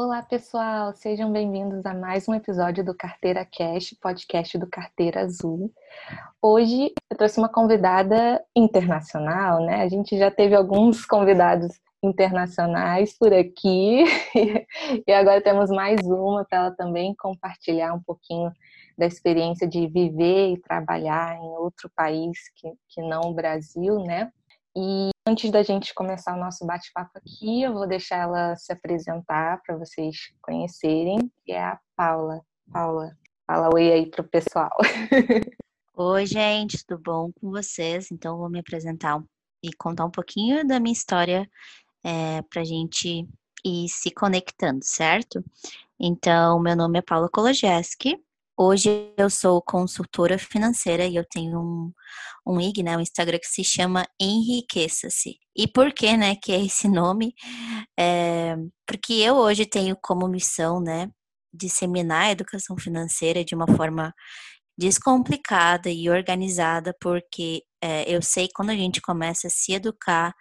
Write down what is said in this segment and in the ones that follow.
Olá, pessoal, sejam bem-vindos a mais um episódio do Carteira Cash, podcast do Carteira Azul. Hoje eu trouxe uma convidada internacional, né? A gente já teve alguns convidados internacionais por aqui e agora temos mais uma para ela também compartilhar um pouquinho da experiência de viver e trabalhar em outro país que, que não o Brasil, né? E antes da gente começar o nosso bate-papo aqui, eu vou deixar ela se apresentar para vocês conhecerem, que é a Paula. Paula, fala oi aí pro pessoal. Oi, gente, tudo bom com vocês? Então, vou me apresentar e contar um pouquinho da minha história é, para a gente ir se conectando, certo? Então, meu nome é Paula Kolojeski, Hoje eu sou consultora financeira e eu tenho um, um IG, né, um Instagram que se chama Enriqueça-se. E por que, né, que é esse nome? É, porque eu hoje tenho como missão, né, disseminar a educação financeira de uma forma descomplicada e organizada, porque é, eu sei quando a gente começa a se educar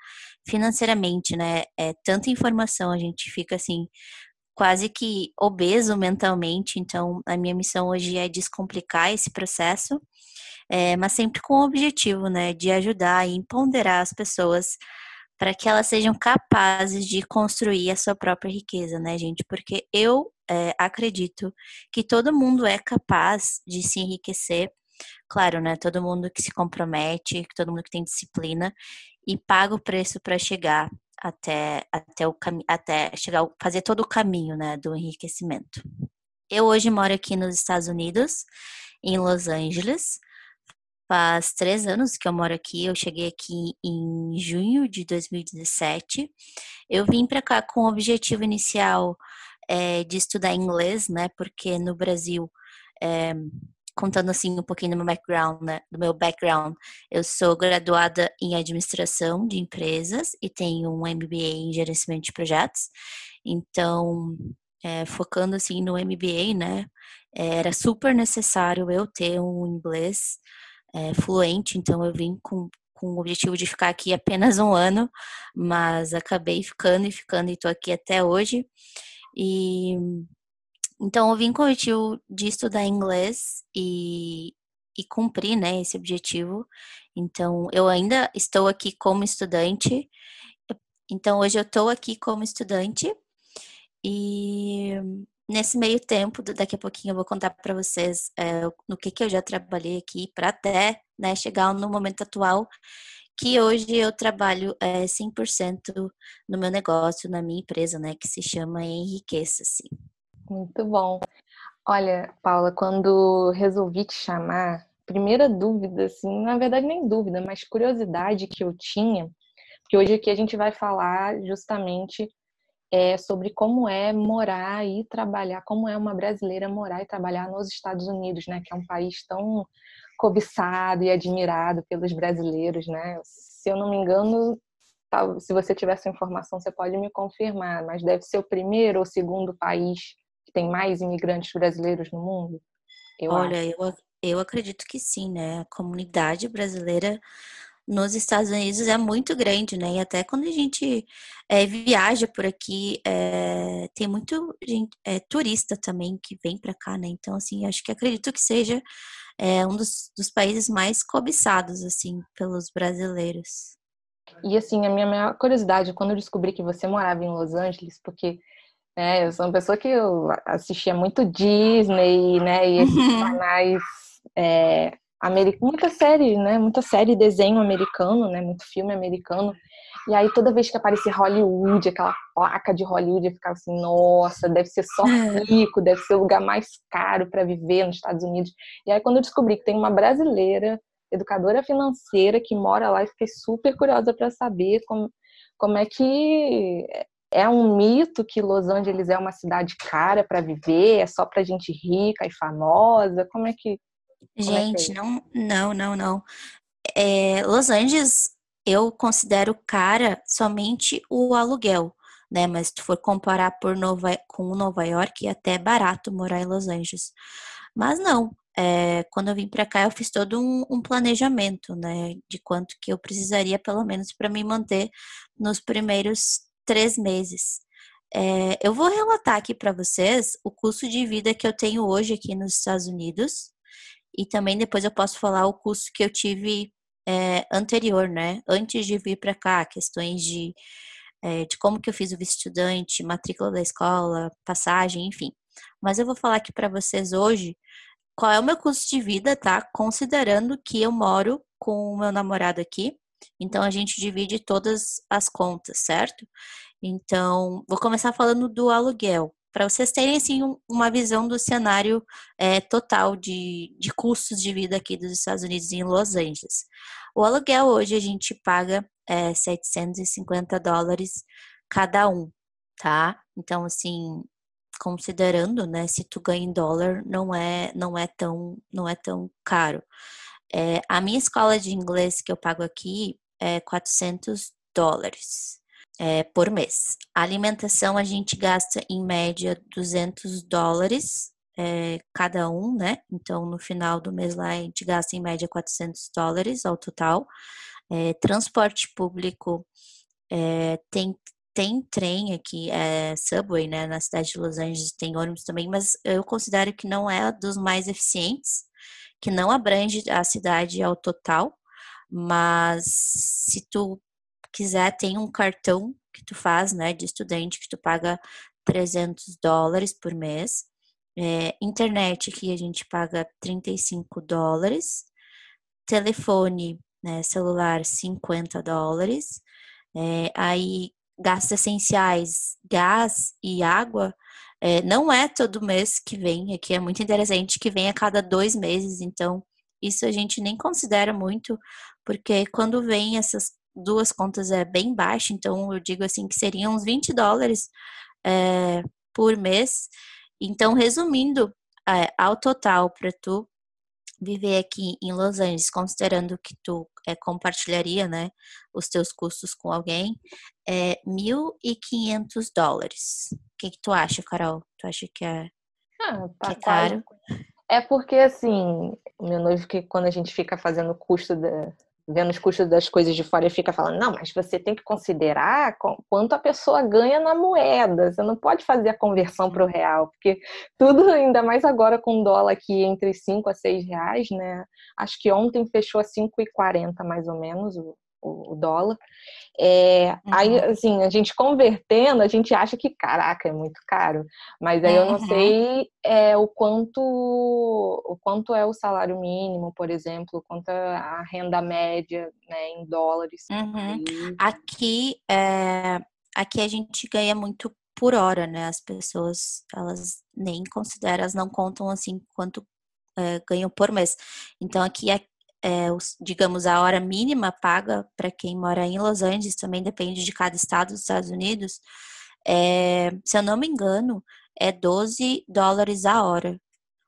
financeiramente, né, é tanta informação, a gente fica assim quase que obeso mentalmente, então a minha missão hoje é descomplicar esse processo, é, mas sempre com o objetivo, né, de ajudar e empoderar as pessoas para que elas sejam capazes de construir a sua própria riqueza, né, gente? Porque eu é, acredito que todo mundo é capaz de se enriquecer, claro, né? Todo mundo que se compromete, todo mundo que tem disciplina e paga o preço para chegar até, até, o até chegar fazer todo o caminho né, do enriquecimento. Eu hoje moro aqui nos Estados Unidos, em Los Angeles. Faz três anos que eu moro aqui. Eu cheguei aqui em junho de 2017. Eu vim para cá com o objetivo inicial é, de estudar inglês, né? Porque no Brasil é, contando assim um pouquinho do meu background, né? Do meu background, eu sou graduada em administração de empresas e tenho um MBA em gerenciamento de projetos. Então, é, focando assim no MBA, né? Era super necessário eu ter um inglês é, fluente, então eu vim com, com o objetivo de ficar aqui apenas um ano, mas acabei ficando e ficando e estou aqui até hoje. E então, eu vim com o objetivo de estudar inglês e, e cumprir né, esse objetivo. Então, eu ainda estou aqui como estudante. Então, hoje eu estou aqui como estudante. E nesse meio tempo, daqui a pouquinho eu vou contar para vocês é, no que, que eu já trabalhei aqui para até né, chegar no momento atual que hoje eu trabalho é, 100% no meu negócio, na minha empresa, né, que se chama Enriqueça-se. Muito bom. Olha, Paula, quando resolvi te chamar, primeira dúvida, assim, na verdade nem dúvida, mas curiosidade que eu tinha, porque hoje aqui a gente vai falar justamente é, sobre como é morar e trabalhar, como é uma brasileira morar e trabalhar nos Estados Unidos, né? Que é um país tão cobiçado e admirado pelos brasileiros, né? Se eu não me engano, se você tiver essa informação, você pode me confirmar, mas deve ser o primeiro ou segundo país tem mais imigrantes brasileiros no mundo? Eu Olha, eu, eu acredito que sim, né? A comunidade brasileira nos Estados Unidos é muito grande, né? E até quando a gente é, viaja por aqui, é, tem muito gente, é, turista também que vem para cá, né? Então, assim, acho que acredito que seja um dos, dos países mais cobiçados, assim, pelos brasileiros. E, assim, a minha maior curiosidade, quando eu descobri que você morava em Los Angeles, porque é, eu sou uma pessoa que eu assistia muito Disney, né? E esses uhum. canais é, americanos, muita série, né? Muita série desenho americano, né? Muito filme americano. E aí toda vez que aparecia Hollywood, aquela placa de Hollywood, eu ficava assim, nossa, deve ser só é. rico, deve ser o lugar mais caro para viver nos Estados Unidos. E aí quando eu descobri que tem uma brasileira, educadora financeira, que mora lá, eu fiquei super curiosa para saber como, como é que é um mito que Los Angeles é uma cidade cara para viver, é só para gente rica e famosa? Como é que. gente, é que é não, não, não, não. É, Los Angeles eu considero cara somente o aluguel, né? Mas se tu for comparar por Nova, com Nova York, é até barato morar em Los Angeles. Mas não, é, quando eu vim para cá, eu fiz todo um, um, planejamento, né, de quanto que eu precisaria, pelo menos, para me manter nos primeiros três meses. É, eu vou relatar aqui para vocês o custo de vida que eu tenho hoje aqui nos Estados Unidos e também depois eu posso falar o custo que eu tive é, anterior, né? Antes de vir para cá, questões de, é, de como que eu fiz o estudante, matrícula da escola, passagem, enfim. Mas eu vou falar aqui para vocês hoje qual é o meu custo de vida, tá? Considerando que eu moro com o meu namorado aqui. Então a gente divide todas as contas, certo? Então, vou começar falando do aluguel, para vocês terem assim, uma visão do cenário é, total de, de custos de vida aqui dos Estados Unidos em Los Angeles. O aluguel hoje a gente paga é, 750 dólares cada um, tá? Então, assim, considerando, né, se tu ganha em dólar, não é, não é tão, não é tão caro. É, a minha escola de inglês que eu pago aqui é 400 dólares é, por mês. A alimentação a gente gasta em média 200 dólares é, cada um, né? Então no final do mês lá a gente gasta em média 400 dólares ao total. Transporte público tem tem trem aqui, é, subway, né? Na cidade de Los Angeles tem ônibus também, mas eu considero que não é dos mais eficientes, que não abrange a cidade ao total. Mas se tu quiser, tem um cartão que tu faz, né, de estudante, que tu paga 300 dólares por mês. É, internet, que a gente paga 35 dólares. Telefone, né, celular, 50 dólares. É, aí, gastos essenciais, gás e água, é, não é todo mês que vem, aqui é muito interessante que vem a cada dois meses, então isso a gente nem considera muito, porque quando vem essas duas contas é bem baixo, então eu digo assim que seriam uns 20 dólares é, por mês. Então, resumindo, é, ao total, para tu viver aqui em Los Angeles, considerando que tu é, compartilharia né, os teus custos com alguém, é 1.500 dólares. O que, que tu acha, Carol? Tu acha que é, ah, tá que é caro? É porque, assim, meu noivo, que quando a gente fica fazendo custo da, vendo os custos das coisas de fora e fica falando, não, mas você tem que considerar quanto a pessoa ganha na moeda. Você não pode fazer a conversão para o real, porque tudo, ainda mais agora com dólar aqui entre 5 a 6 reais, né? Acho que ontem fechou a 5,40 mais ou menos o, o, dólar. É, uhum. Aí, assim, a gente convertendo, a gente acha que, caraca, é muito caro. Mas aí eu não uhum. sei é, o quanto o quanto é o salário mínimo, por exemplo, quanto é a renda média né, em dólares. Uhum. Aqui, é, aqui a gente ganha muito por hora, né? As pessoas, elas nem consideram, elas não contam assim quanto é, ganham por mês. Então aqui é é, os, digamos, a hora mínima paga para quem mora em Los Angeles, também depende de cada estado dos Estados Unidos, é, se eu não me engano, é 12 dólares a hora,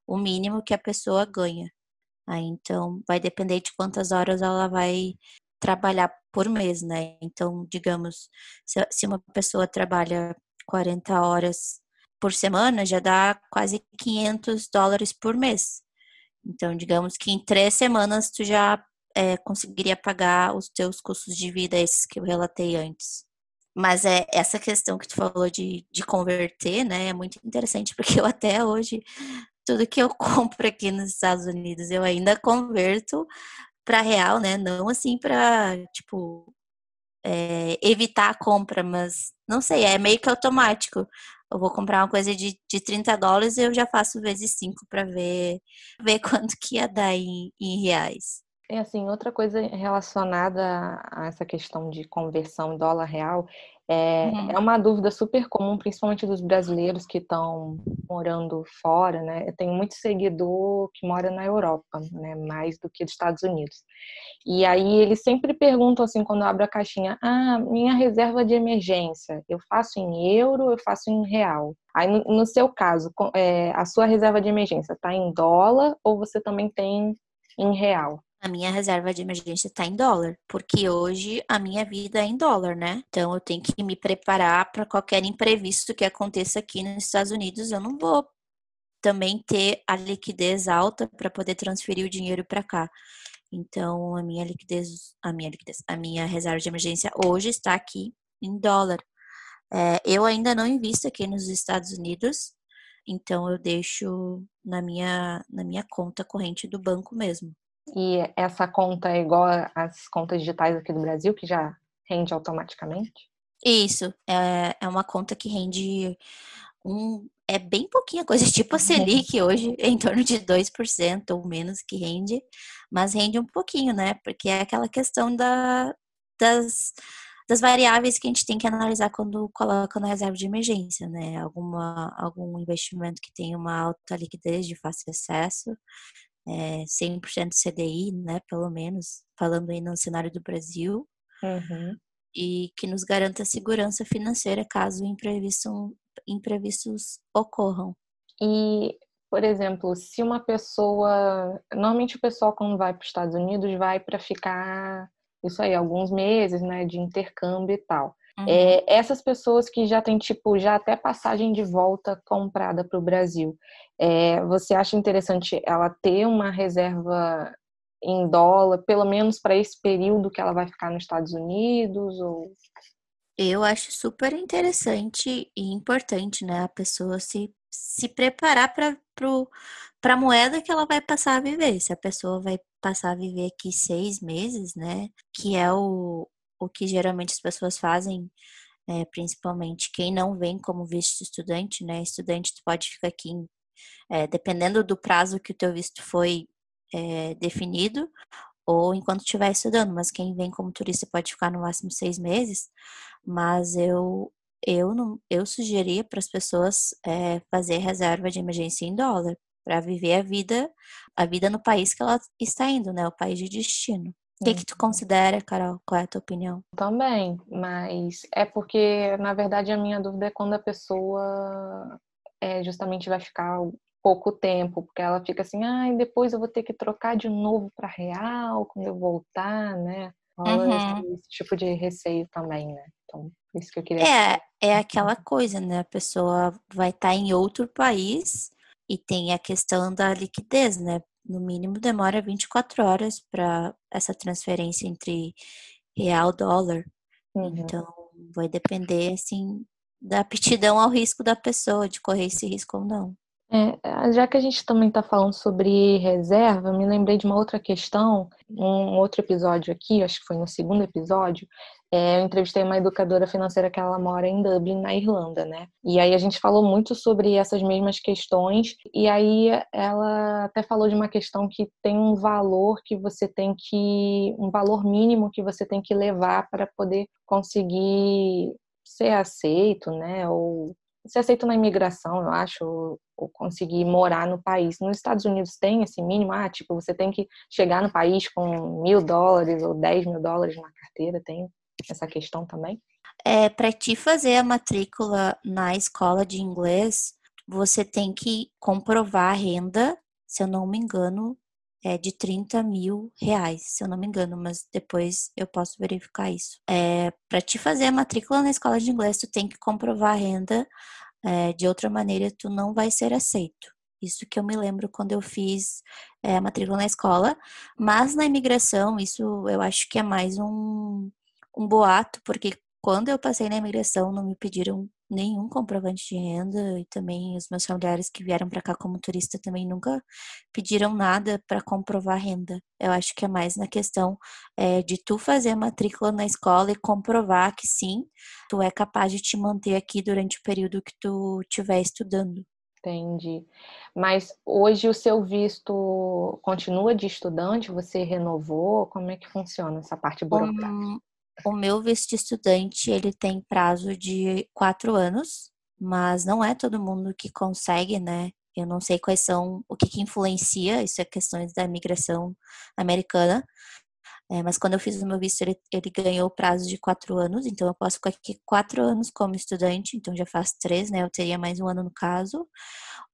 o mínimo que a pessoa ganha. Aí, então, vai depender de quantas horas ela vai trabalhar por mês, né? Então, digamos, se, se uma pessoa trabalha 40 horas por semana, já dá quase 500 dólares por mês. Então, digamos que em três semanas tu já é, conseguiria pagar os teus custos de vida, esses que eu relatei antes. Mas é essa questão que tu falou de, de converter, né? É muito interessante, porque eu até hoje, tudo que eu compro aqui nos Estados Unidos, eu ainda converto para real, né? Não assim para, tipo, é, evitar a compra, mas não sei, é meio que automático eu vou comprar uma coisa de, de 30 dólares e eu já faço vezes 5 para ver, ver quanto que ia dar em, em reais. É assim, outra coisa relacionada a essa questão de conversão dólar real é, uhum. é uma dúvida super comum, principalmente dos brasileiros que estão morando fora, né? Eu tenho muito seguidor que mora na Europa, né? Mais do que dos Estados Unidos. E aí eles sempre perguntam assim, quando eu abro a caixinha, ah, minha reserva de emergência, eu faço em euro, eu faço em real? Aí no, no seu caso, é, a sua reserva de emergência está em dólar ou você também tem em real? A minha reserva de emergência está em dólar, porque hoje a minha vida é em dólar, né? Então eu tenho que me preparar para qualquer imprevisto que aconteça aqui nos Estados Unidos. Eu não vou também ter a liquidez alta para poder transferir o dinheiro para cá. Então a minha liquidez, a minha liquidez, a minha reserva de emergência hoje está aqui em dólar. É, eu ainda não invisto aqui nos Estados Unidos, então eu deixo na minha, na minha conta corrente do banco mesmo. E essa conta é igual às contas digitais aqui do Brasil, que já rende automaticamente? Isso, é, é uma conta que rende um. É bem pouquinha coisa, tipo a. Selic hoje, em torno de 2% ou menos que rende, mas rende um pouquinho, né? Porque é aquela questão da, das, das variáveis que a gente tem que analisar quando coloca na reserva de emergência, né? Alguma, algum investimento que tem uma alta liquidez de fácil acesso, é, 100% CDI, né? Pelo menos, falando aí no cenário do Brasil. Uhum. E que nos garanta segurança financeira caso imprevisto, imprevistos ocorram. E, por exemplo, se uma pessoa. Normalmente o pessoal, quando vai para os Estados Unidos, vai para ficar isso aí, alguns meses, né, de intercâmbio e tal. Uhum. É, essas pessoas que já têm, tipo, já até passagem de volta comprada para o Brasil, é, você acha interessante ela ter uma reserva em dólar, pelo menos para esse período que ela vai ficar nos Estados Unidos? Ou... Eu acho super interessante e importante, né, a pessoa se, se preparar para para a moeda que ela vai passar a viver. Se a pessoa vai passar a viver aqui seis meses, né? Que é o, o que geralmente as pessoas fazem, é, principalmente quem não vem como visto estudante, né? Estudante tu pode ficar aqui, é, dependendo do prazo que o teu visto foi é, definido, ou enquanto estiver estudando, mas quem vem como turista pode ficar no máximo seis meses. Mas eu eu não eu sugeria para as pessoas é, fazer reserva de emergência em dólar para viver a vida a vida no país que ela está indo, né? O país de destino. O que, que tu uhum. considera, Carol? Qual é a tua opinião? Também, mas é porque, na verdade, a minha dúvida é quando a pessoa é, justamente vai ficar pouco tempo, porque ela fica assim, ah, depois eu vou ter que trocar de novo para real quando eu voltar, né? Uhum. Esse, esse, tipo de receio também, né? Então, isso que eu queria. É, é aquela coisa, né? A pessoa vai estar tá em outro país e tem a questão da liquidez, né? No mínimo demora 24 horas para essa transferência entre real e dólar. Uhum. Então, vai depender, assim, da aptidão ao risco da pessoa, de correr esse risco ou não. É, já que a gente também está falando sobre reserva, me lembrei de uma outra questão, um outro episódio aqui, acho que foi no segundo episódio, é, eu entrevistei uma educadora financeira que ela mora em Dublin, na Irlanda, né? E aí a gente falou muito sobre essas mesmas questões, e aí ela até falou de uma questão que tem um valor que você tem que, um valor mínimo que você tem que levar para poder conseguir ser aceito, né? Ou ser aceito na imigração, eu acho, ou conseguir morar no país. Nos Estados Unidos tem esse mínimo, ah, tipo, você tem que chegar no país com mil dólares ou dez mil dólares na carteira, tem essa questão também? É, para te fazer a matrícula na escola de inglês, você tem que comprovar a renda, se eu não me engano, é de 30 mil reais, se eu não me engano, mas depois eu posso verificar isso. É, para te fazer a matrícula na escola de inglês, tu tem que comprovar a renda, é, de outra maneira tu não vai ser aceito. Isso que eu me lembro quando eu fiz é, a matrícula na escola, mas na imigração, isso eu acho que é mais um, um boato, porque quando eu passei na imigração não me pediram nenhum comprovante de renda e também os meus familiares que vieram para cá como turista também nunca pediram nada para comprovar renda. Eu acho que é mais na questão é, de tu fazer a matrícula na escola e comprovar que sim, tu é capaz de te manter aqui durante o período que tu estiver estudando. Entendi. Mas hoje o seu visto continua de estudante? Você renovou? Como é que funciona essa parte burocrática? Um, o meu visto estudante, ele tem prazo de quatro anos, mas não é todo mundo que consegue, né? Eu não sei quais são, o que, que influencia, isso é questões da imigração americana, é, mas quando eu fiz o meu visto, ele, ele ganhou o prazo de quatro anos, então eu posso ficar aqui quatro anos como estudante, então já faz três, né? Eu teria mais um ano no caso.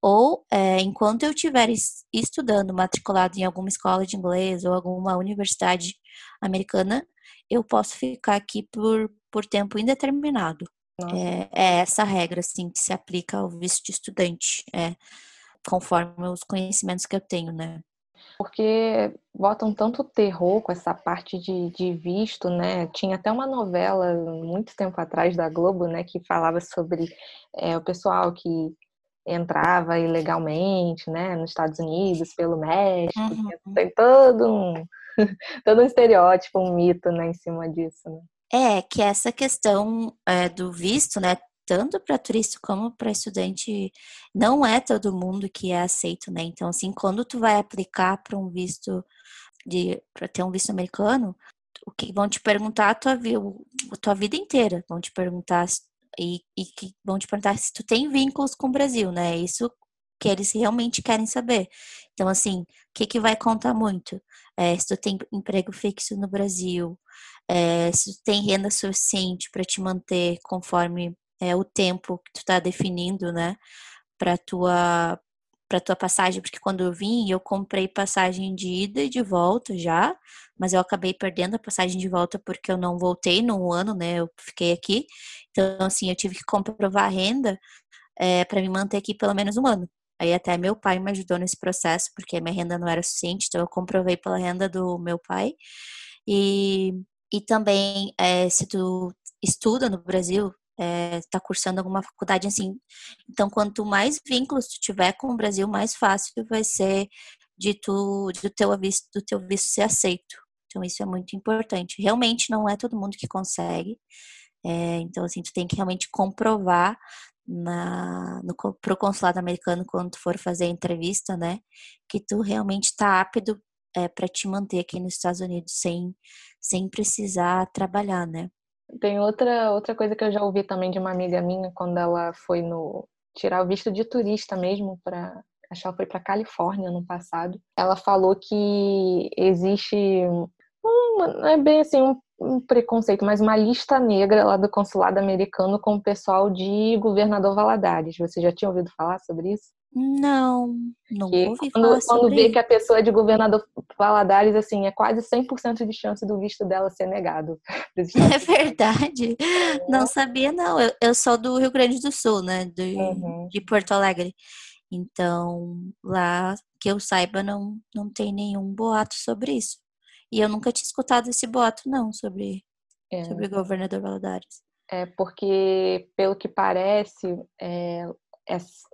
Ou, é, enquanto eu estiver estudando, matriculado em alguma escola de inglês ou alguma universidade americana, eu posso ficar aqui por, por tempo indeterminado. É, é, essa regra, assim, que se aplica ao visto de estudante, é, conforme os conhecimentos que eu tenho, né? porque botam tanto terror com essa parte de, de visto, né? Tinha até uma novela muito tempo atrás da Globo, né, que falava sobre é, o pessoal que entrava ilegalmente, né, nos Estados Unidos pelo México. Uhum. Tem todo um todo um estereótipo, um mito, né, em cima disso. Né? É que essa questão é, do visto, né, tanto para turista como para estudante, não é todo mundo que é aceito, né? Então, assim, quando tu vai aplicar para um visto de para ter um visto americano, o que vão te perguntar a tua, a tua vida inteira, vão te perguntar e, e vão te perguntar se tu tem vínculos com o Brasil, né? Isso que eles realmente querem saber. Então, assim, o que, que vai contar muito? É, se tu tem emprego fixo no Brasil, é, se tu tem renda suficiente para te manter conforme é, o tempo que tu está definindo, né, para tua para tua passagem, porque quando eu vim, eu comprei passagem de ida e de volta já, mas eu acabei perdendo a passagem de volta porque eu não voltei no ano, né? Eu fiquei aqui. Então, assim, eu tive que comprovar a renda é, para me manter aqui pelo menos um ano. Aí até meu pai me ajudou nesse processo, porque minha renda não era suficiente, então eu comprovei pela renda do meu pai. E, e também, é, se tu estuda no Brasil, é, cursando alguma faculdade assim. Então, quanto mais vínculos tu tiver com o Brasil, mais fácil vai ser de tu, do teu visto, do teu visto ser aceito. Então, isso é muito importante. Realmente não é todo mundo que consegue. É, então, assim, tu tem que realmente comprovar na, no, pro consulado americano quando tu for fazer a entrevista, né? Que tu realmente está apto é, para te manter aqui nos Estados Unidos sem, sem precisar trabalhar, né? Tem outra, outra coisa que eu já ouvi também de uma amiga minha quando ela foi no tirar o visto de turista mesmo para acho que foi para Califórnia no passado. Ela falou que existe um, é bem assim um, um, preconceito, mas uma lista negra lá do consulado americano com o pessoal de Governador Valadares. Você já tinha ouvido falar sobre isso? Não, não que ouvi quando, falar sobre Quando vê que a pessoa é de governador Valadares, assim, é quase 100% de chance do visto dela ser negado. É verdade. É. Não sabia, não. Eu, eu sou do Rio Grande do Sul, né? Do, uhum. De Porto Alegre. Então, lá, que eu saiba, não, não tem nenhum boato sobre isso. E eu nunca tinha escutado esse boato, não, sobre, é. sobre governador Valadares. É porque, pelo que parece, é,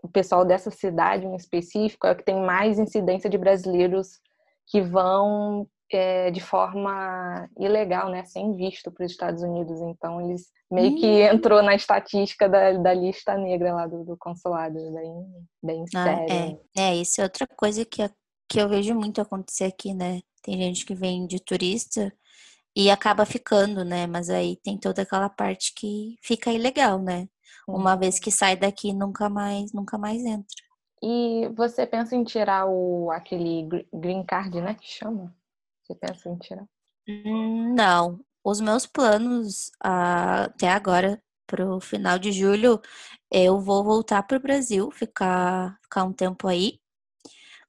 o pessoal dessa cidade em específico é o que tem mais incidência de brasileiros que vão é, de forma ilegal, né, sem visto para os Estados Unidos. Então, eles meio que hum. entrou na estatística da, da lista negra lá do, do consulado, bem, bem ah, sério. É. é, isso é outra coisa que, que eu vejo muito acontecer aqui, né? Tem gente que vem de turista e acaba ficando, né? Mas aí tem toda aquela parte que fica ilegal, né? Uma vez que sai daqui, nunca mais, nunca mais entra. E você pensa em tirar o aquele green card, né? Que chama? Você pensa em tirar? Hum, não. Os meus planos ah, até agora, pro final de julho, eu vou voltar pro Brasil, ficar, ficar um tempo aí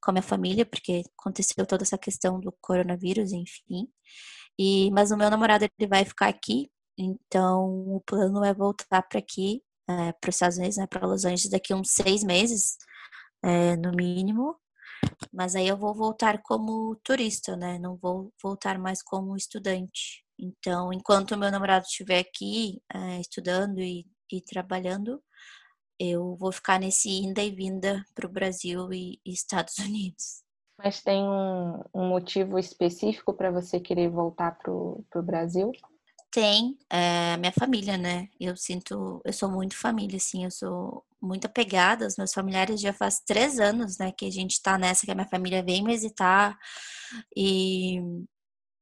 com a minha família, porque aconteceu toda essa questão do coronavírus, enfim. E mas o meu namorado ele vai ficar aqui, então o plano é voltar para aqui é, para os Estados Unidos, né, para Los Angeles, daqui uns seis meses, é, no mínimo. Mas aí eu vou voltar como turista, né? Não vou voltar mais como estudante. Então, enquanto o meu namorado estiver aqui é, estudando e, e, trabalhando, eu vou ficar nesse inda e vinda para o Brasil e, e, Estados Unidos. Mas tem um, um motivo específico para você querer voltar para o Brasil? Tem é, minha família, né? Eu sinto, eu sou muito família, assim, eu sou muito apegada aos meus familiares. Já faz três anos, né, que a gente tá nessa, que a minha família vem me visitar e,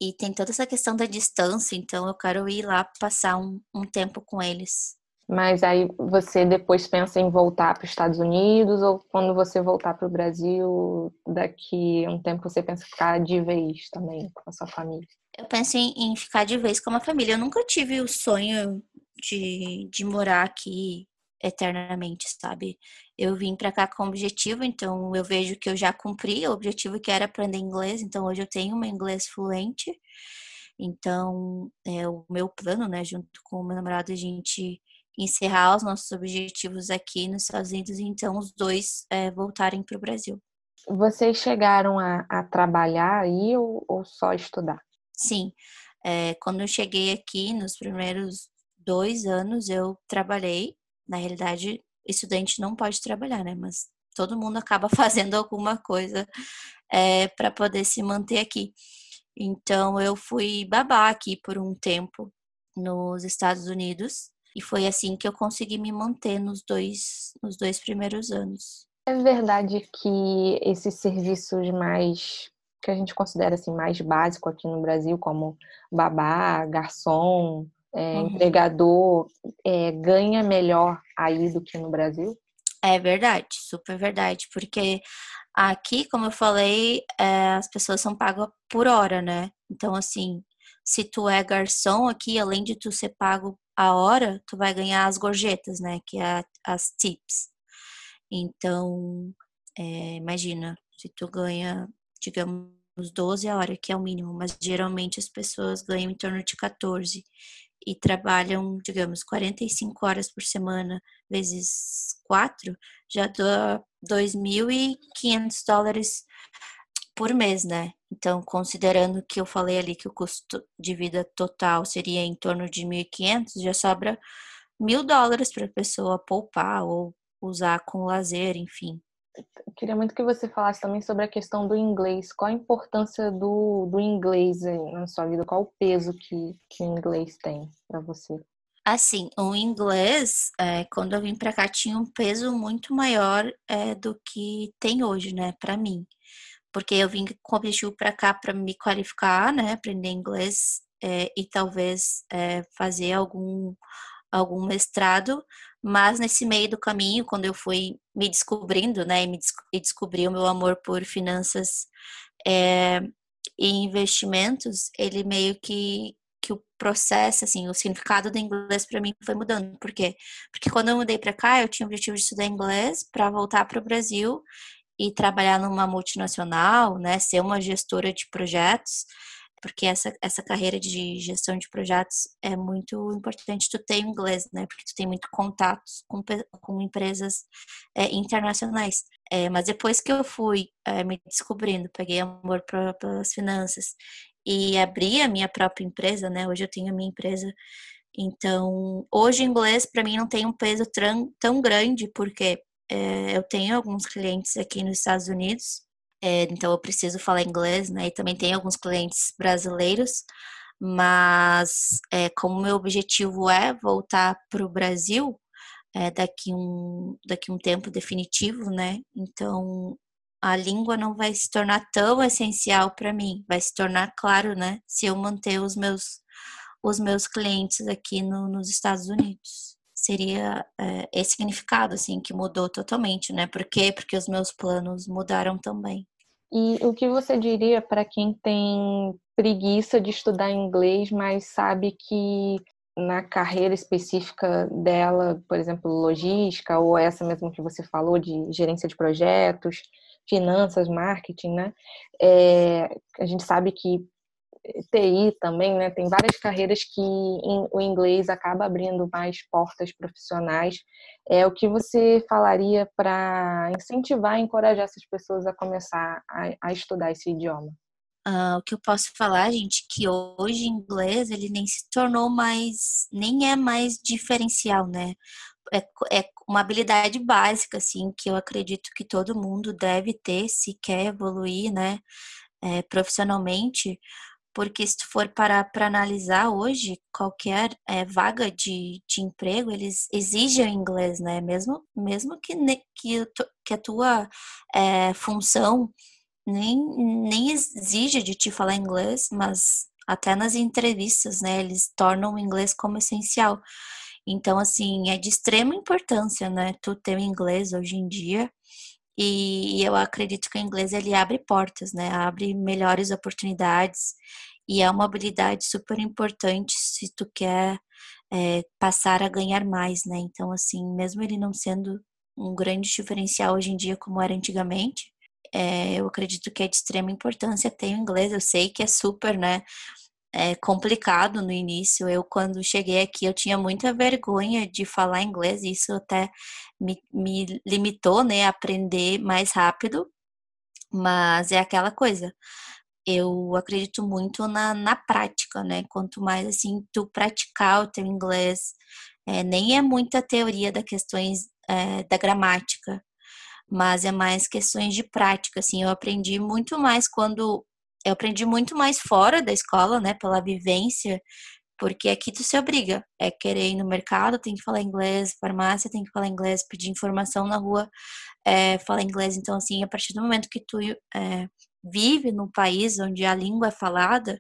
e tem toda essa questão da distância, então eu quero ir lá passar um, um tempo com eles. Mas aí você depois pensa em voltar para os Estados Unidos ou quando você voltar para o Brasil, daqui a um tempo você pensa ficar de vez também com a sua família? eu penso em, em, ficar de vez com a família. Eu nunca tive o sonho de, de morar aqui eternamente, sabe? Eu vim para cá com objetivo, então eu vejo que eu já cumpri o objetivo que era aprender inglês, então hoje eu tenho uma inglês fluente. Então, é o meu plano, né, junto com o meu namorado, a gente encerrar os nossos objetivos aqui nos Estados Unidos e então os dois é, voltarem para o Brasil. Vocês chegaram a, a trabalhar aí ou, ou, só estudar? Sim. É, quando eu cheguei aqui, nos primeiros dois anos, eu trabalhei. Na realidade, estudante não pode trabalhar, né? Mas todo mundo acaba fazendo alguma coisa é, para poder se manter aqui. Então, eu fui babá aqui por um tempo nos Estados Unidos. E foi assim que eu consegui me manter nos dois, nos dois primeiros anos. É verdade que esses serviços mais que a gente considera assim mais básico aqui no Brasil, como babá, garçom, é, uhum. entregador, é, ganha melhor aí do que no Brasil? É verdade, super verdade, porque aqui, como eu falei, é, as pessoas são pagas por hora, né? Então, assim, se tu é garçom aqui, além de tu ser pago a hora, tu vai ganhar as gorjetas, né? Que é as tips. Então, é, imagina, se tu ganha, digamos, 12 a hora, que é o mínimo, mas geralmente as pessoas ganham em torno de 14 e trabalham, digamos, 45 horas por semana vezes 4, já dá 2.500 dólares por mês, né? Então, considerando que eu falei ali que o custo de vida total seria em torno de 1.500, já sobra mil dólares para a pessoa poupar ou usar com lazer, enfim. Eu queria muito que você falasse também sobre a questão do inglês. Qual a importância do, do inglês na sua vida? Qual o peso que, que o inglês tem para você? Assim, o inglês, é, quando eu vim para cá, tinha um peso muito maior é, do que tem hoje, né, para mim porque eu vim com o objetivo para cá para me qualificar, né, aprender inglês é, e talvez é, fazer algum algum mestrado, mas nesse meio do caminho, quando eu fui me descobrindo, né, e, me des e descobri o meu amor por finanças é, e investimentos, ele meio que que o processo, assim, o significado do inglês para mim foi mudando. Por quê? Porque quando eu mudei para cá, eu tinha o objetivo de estudar inglês para voltar para o Brasil e trabalhar numa multinacional, né, ser uma gestora de projetos, porque essa, essa carreira de gestão de projetos é muito importante tu ter inglês, né, porque tu tem muito contatos com, com empresas é, internacionais. É, mas depois que eu fui é, me descobrindo, peguei amor pelas finanças e abri a minha própria empresa, né, hoje eu tenho a minha empresa, então hoje inglês para mim não tem um peso tão grande, porque é, eu tenho alguns clientes aqui nos Estados Unidos, é, então eu preciso falar inglês, né? E também tenho alguns clientes brasileiros, mas é, como meu objetivo é voltar para o Brasil é, daqui um daqui um tempo definitivo, né? Então a língua não vai se tornar tão essencial para mim, vai se tornar claro, né? Se eu manter os meus os meus clientes aqui no, nos Estados Unidos seria é, esse significado, assim, que mudou totalmente, né? Por quê? Porque os meus planos mudaram também. E o que você diria para quem tem preguiça de estudar inglês, mas sabe que na carreira específica dela, por exemplo, logística, ou essa mesmo que você falou, de gerência de projetos, finanças, marketing, né? É, a gente sabe que TI também, né? Tem várias carreiras que o inglês acaba abrindo mais portas profissionais. É o que você falaria para incentivar encorajar essas pessoas a começar a, a estudar esse idioma? Uh, o que eu posso falar, gente, que hoje inglês ele nem se tornou mais, nem é mais diferencial, né? É, é uma habilidade básica, assim, que eu acredito que todo mundo deve ter se quer evoluir, né? É, profissionalmente, porque se tu for parar para analisar hoje, qualquer é, vaga de, de emprego, eles exigem inglês, né? Mesmo, mesmo que, que, que a tua é, função nem, nem exige de te falar inglês, mas até nas entrevistas, né? Eles tornam o inglês como essencial. Então, assim, é de extrema importância, né? Tu ter o inglês hoje em dia. E eu acredito que o inglês ele abre portas, né? Abre melhores oportunidades e é uma habilidade super importante se tu quer é, passar a ganhar mais, né? Então, assim, mesmo ele não sendo um grande diferencial hoje em dia como era antigamente, é, eu acredito que é de extrema importância ter o inglês. Eu sei que é super, né? É, complicado no início. Eu, quando cheguei aqui, eu tinha muita vergonha de falar inglês, e isso até me, me limitou né, a aprender mais rápido. Mas é aquela coisa. Eu acredito muito na, na prática, né? Quanto mais assim tu praticar o teu inglês, é, nem é muita teoria das questões é, da gramática, mas é mais questões de prática, assim. Eu aprendi muito mais quando eu aprendi muito mais fora da escola, né, pela vivência, porque aqui tu se obriga, é querer ir no mercado, tem que falar inglês, farmácia tem que falar inglês, pedir informação na rua, é, falar inglês. Então, assim, a partir do momento que tu é, vive num país onde a língua é falada,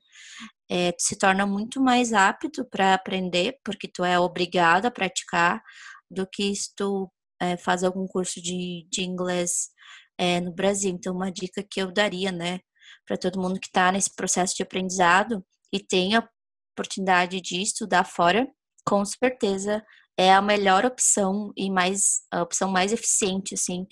é, tu se torna muito mais apto para aprender, porque tu é obrigado a praticar, do que se tu é, faz algum curso de, de inglês é, no Brasil. Então, uma dica que eu daria, né, para todo mundo que está nesse processo de aprendizado e tem a oportunidade de estudar fora, com certeza é a melhor opção e mais a opção mais eficiente assim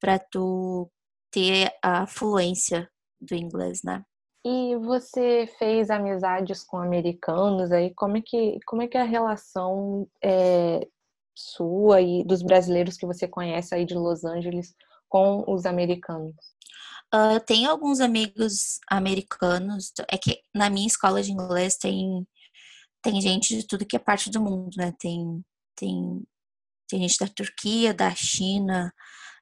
para tu ter a fluência do inglês, né? E você fez amizades com americanos aí? Como é que como é que é a relação é, sua e dos brasileiros que você conhece aí de Los Angeles com os americanos? Uh, tem alguns amigos americanos. É que na minha escola de inglês tem, tem gente de tudo que é parte do mundo, né? Tem, tem, tem gente da Turquia, da China,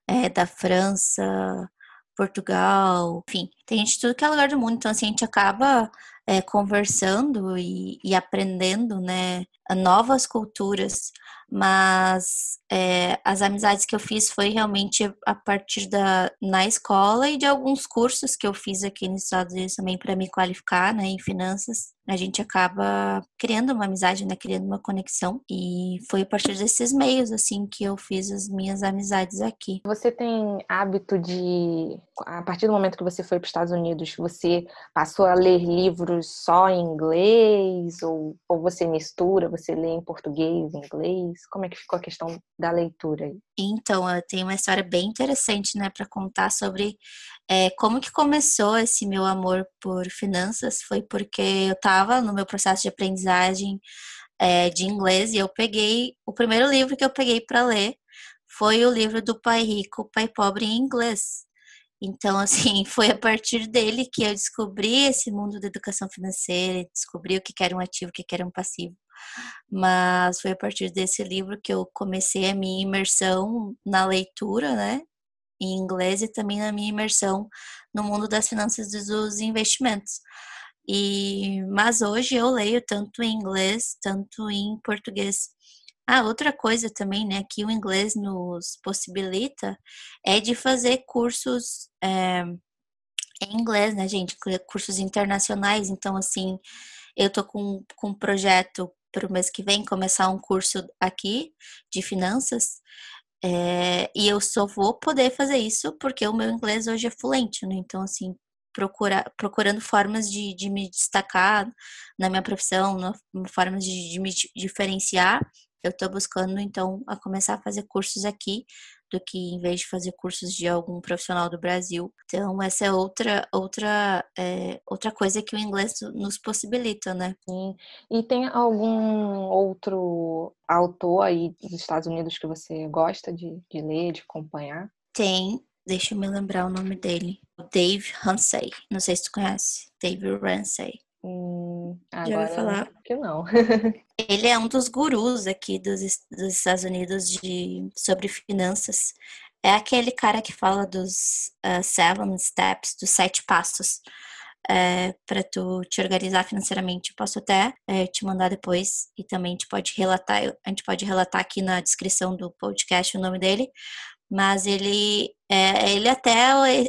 é, da França, Portugal, enfim, tem gente de tudo que é lugar do mundo. Então, assim, a gente acaba é, conversando e, e aprendendo, né? Novas culturas mas é, as amizades que eu fiz foi realmente a partir da na escola e de alguns cursos que eu fiz aqui nos Estados Unidos também para me qualificar né, em finanças. A gente acaba criando uma amizade, né, criando uma conexão e foi a partir desses meios assim que eu fiz as minhas amizades aqui. Você tem hábito de, a partir do momento que você foi para os Estados Unidos, você passou a ler livros só em inglês ou, ou você mistura, você lê em português, em inglês? Como é que ficou a questão da leitura aí? Então, eu tenho uma história bem interessante, né, para contar sobre é, como que começou esse meu amor por finanças. Foi porque eu estava no meu processo de aprendizagem é, de inglês e eu peguei o primeiro livro que eu peguei para ler foi o livro do Pai Rico, Pai Pobre em inglês. Então, assim, foi a partir dele que eu descobri esse mundo da educação financeira, descobri o que era um ativo, o que era um passivo. Mas foi a partir desse livro que eu comecei a minha imersão na leitura, né? Em inglês e também na minha imersão no mundo das finanças e dos investimentos. E, mas hoje eu leio tanto em inglês, tanto em português. Ah, outra coisa também, né, que o inglês nos possibilita é de fazer cursos é, em inglês, né, gente? Cursos internacionais. Então, assim, eu tô com, com um projeto para o mês que vem começar um curso aqui de finanças. É, e eu só vou poder fazer isso porque o meu inglês hoje é fluente, né? Então, assim, procura, procurando formas de, de me destacar na minha profissão, no, formas de, de me diferenciar, eu estou buscando, então, a começar a fazer cursos aqui do que em vez de fazer cursos de algum profissional do Brasil. Então, essa é outra outra é, outra coisa que o inglês nos possibilita, né? Sim. E tem algum outro autor aí dos Estados Unidos que você gosta de, de ler, de acompanhar? Tem. Deixa eu me lembrar o nome dele. Dave Ramsey. Não sei se tu conhece. Dave Ramsey. Hum, agora Já falar? que não. Ele é um dos gurus aqui dos, dos Estados Unidos de, sobre finanças. É aquele cara que fala dos uh, seven steps, dos sete passos é, para tu te organizar financeiramente. Eu posso até é, te mandar depois e também te pode relatar. A gente pode relatar aqui na descrição do podcast o nome dele. Mas ele, é, ele até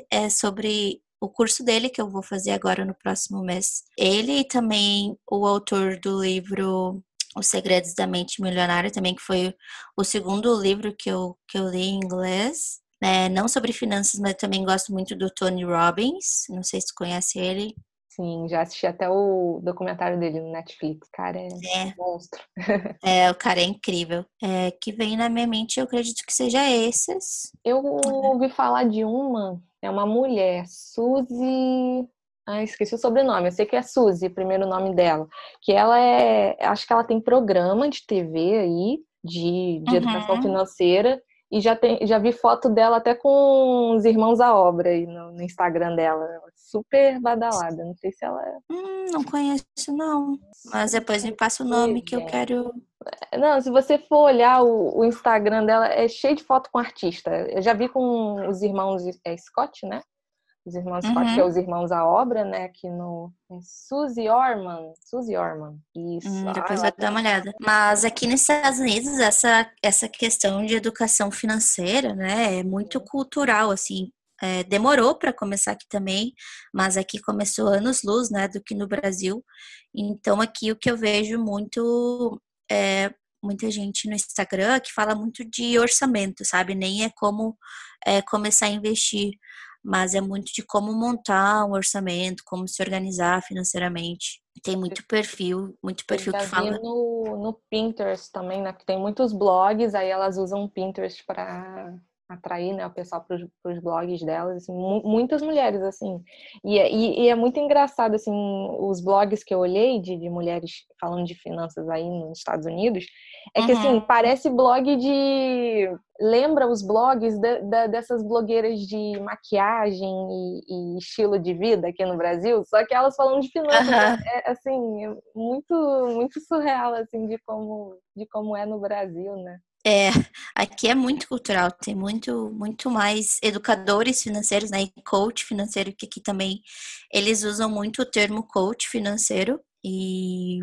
é sobre o curso dele que eu vou fazer agora no próximo mês. Ele e também o autor do livro Os Segredos da Mente Milionária, também que foi o segundo livro que eu, que eu li em inglês. É, não sobre finanças, mas também gosto muito do Tony Robbins. Não sei se tu conhece ele. Sim, já assisti até o documentário dele no Netflix. Cara, é, é. monstro. É, o cara é incrível. É, que vem na minha mente, eu acredito que seja esses. Eu ouvi falar de uma é uma mulher, Suzy. Ah, esqueci o sobrenome. Eu sei que é Suzy, o primeiro nome dela. Que ela é. Acho que ela tem programa de TV aí, de, de uhum. educação financeira. e já, tem, já vi foto dela até com os irmãos à obra aí no, no Instagram dela. Super badalada. Não sei se ela. É hum, não conheço, não. Mas depois me passa o nome que eu quero. Não, se você for olhar o, o Instagram dela, é cheio de foto com artista. Eu já vi com os irmãos é, Scott, né? os irmãos uhum. que é os irmãos à obra, né? Aqui no é Suzy Orman. Suzy Orman. Isso. Hum, depois vou dar uma olhada. Mas aqui nos Estados Unidos, essa, essa questão de educação financeira, né, é muito cultural, assim. É, demorou para começar aqui também, mas aqui começou anos luz, né, do que no Brasil. Então aqui o que eu vejo muito é muita gente no Instagram que fala muito de orçamento, sabe? Nem é como é, começar a investir mas é muito de como montar um orçamento, como se organizar financeiramente. Tem muito perfil, muito perfil que fala. No, no Pinterest também, né? Que tem muitos blogs, aí elas usam o Pinterest para atrair né, o pessoal para os blogs delas, assim, muitas mulheres, assim. E, é, e, e, é muito engraçado, assim, os blogs que eu olhei de, de mulheres falando de finanças aí nos Estados Unidos, é uhum. que, assim, uhum. parece blog de... Lembra os blogs de, de, dessas blogueiras de maquiagem e, e, estilo de vida aqui no Brasil, só que elas falando de finanças, uhum. é, assim, é muito, muito surreal, assim, de como, de como é no Brasil, né? É, aqui é muito cultural, tem muito, muito mais educadores financeiros, né, e coach financeiro, que aqui também eles usam muito o termo coach financeiro e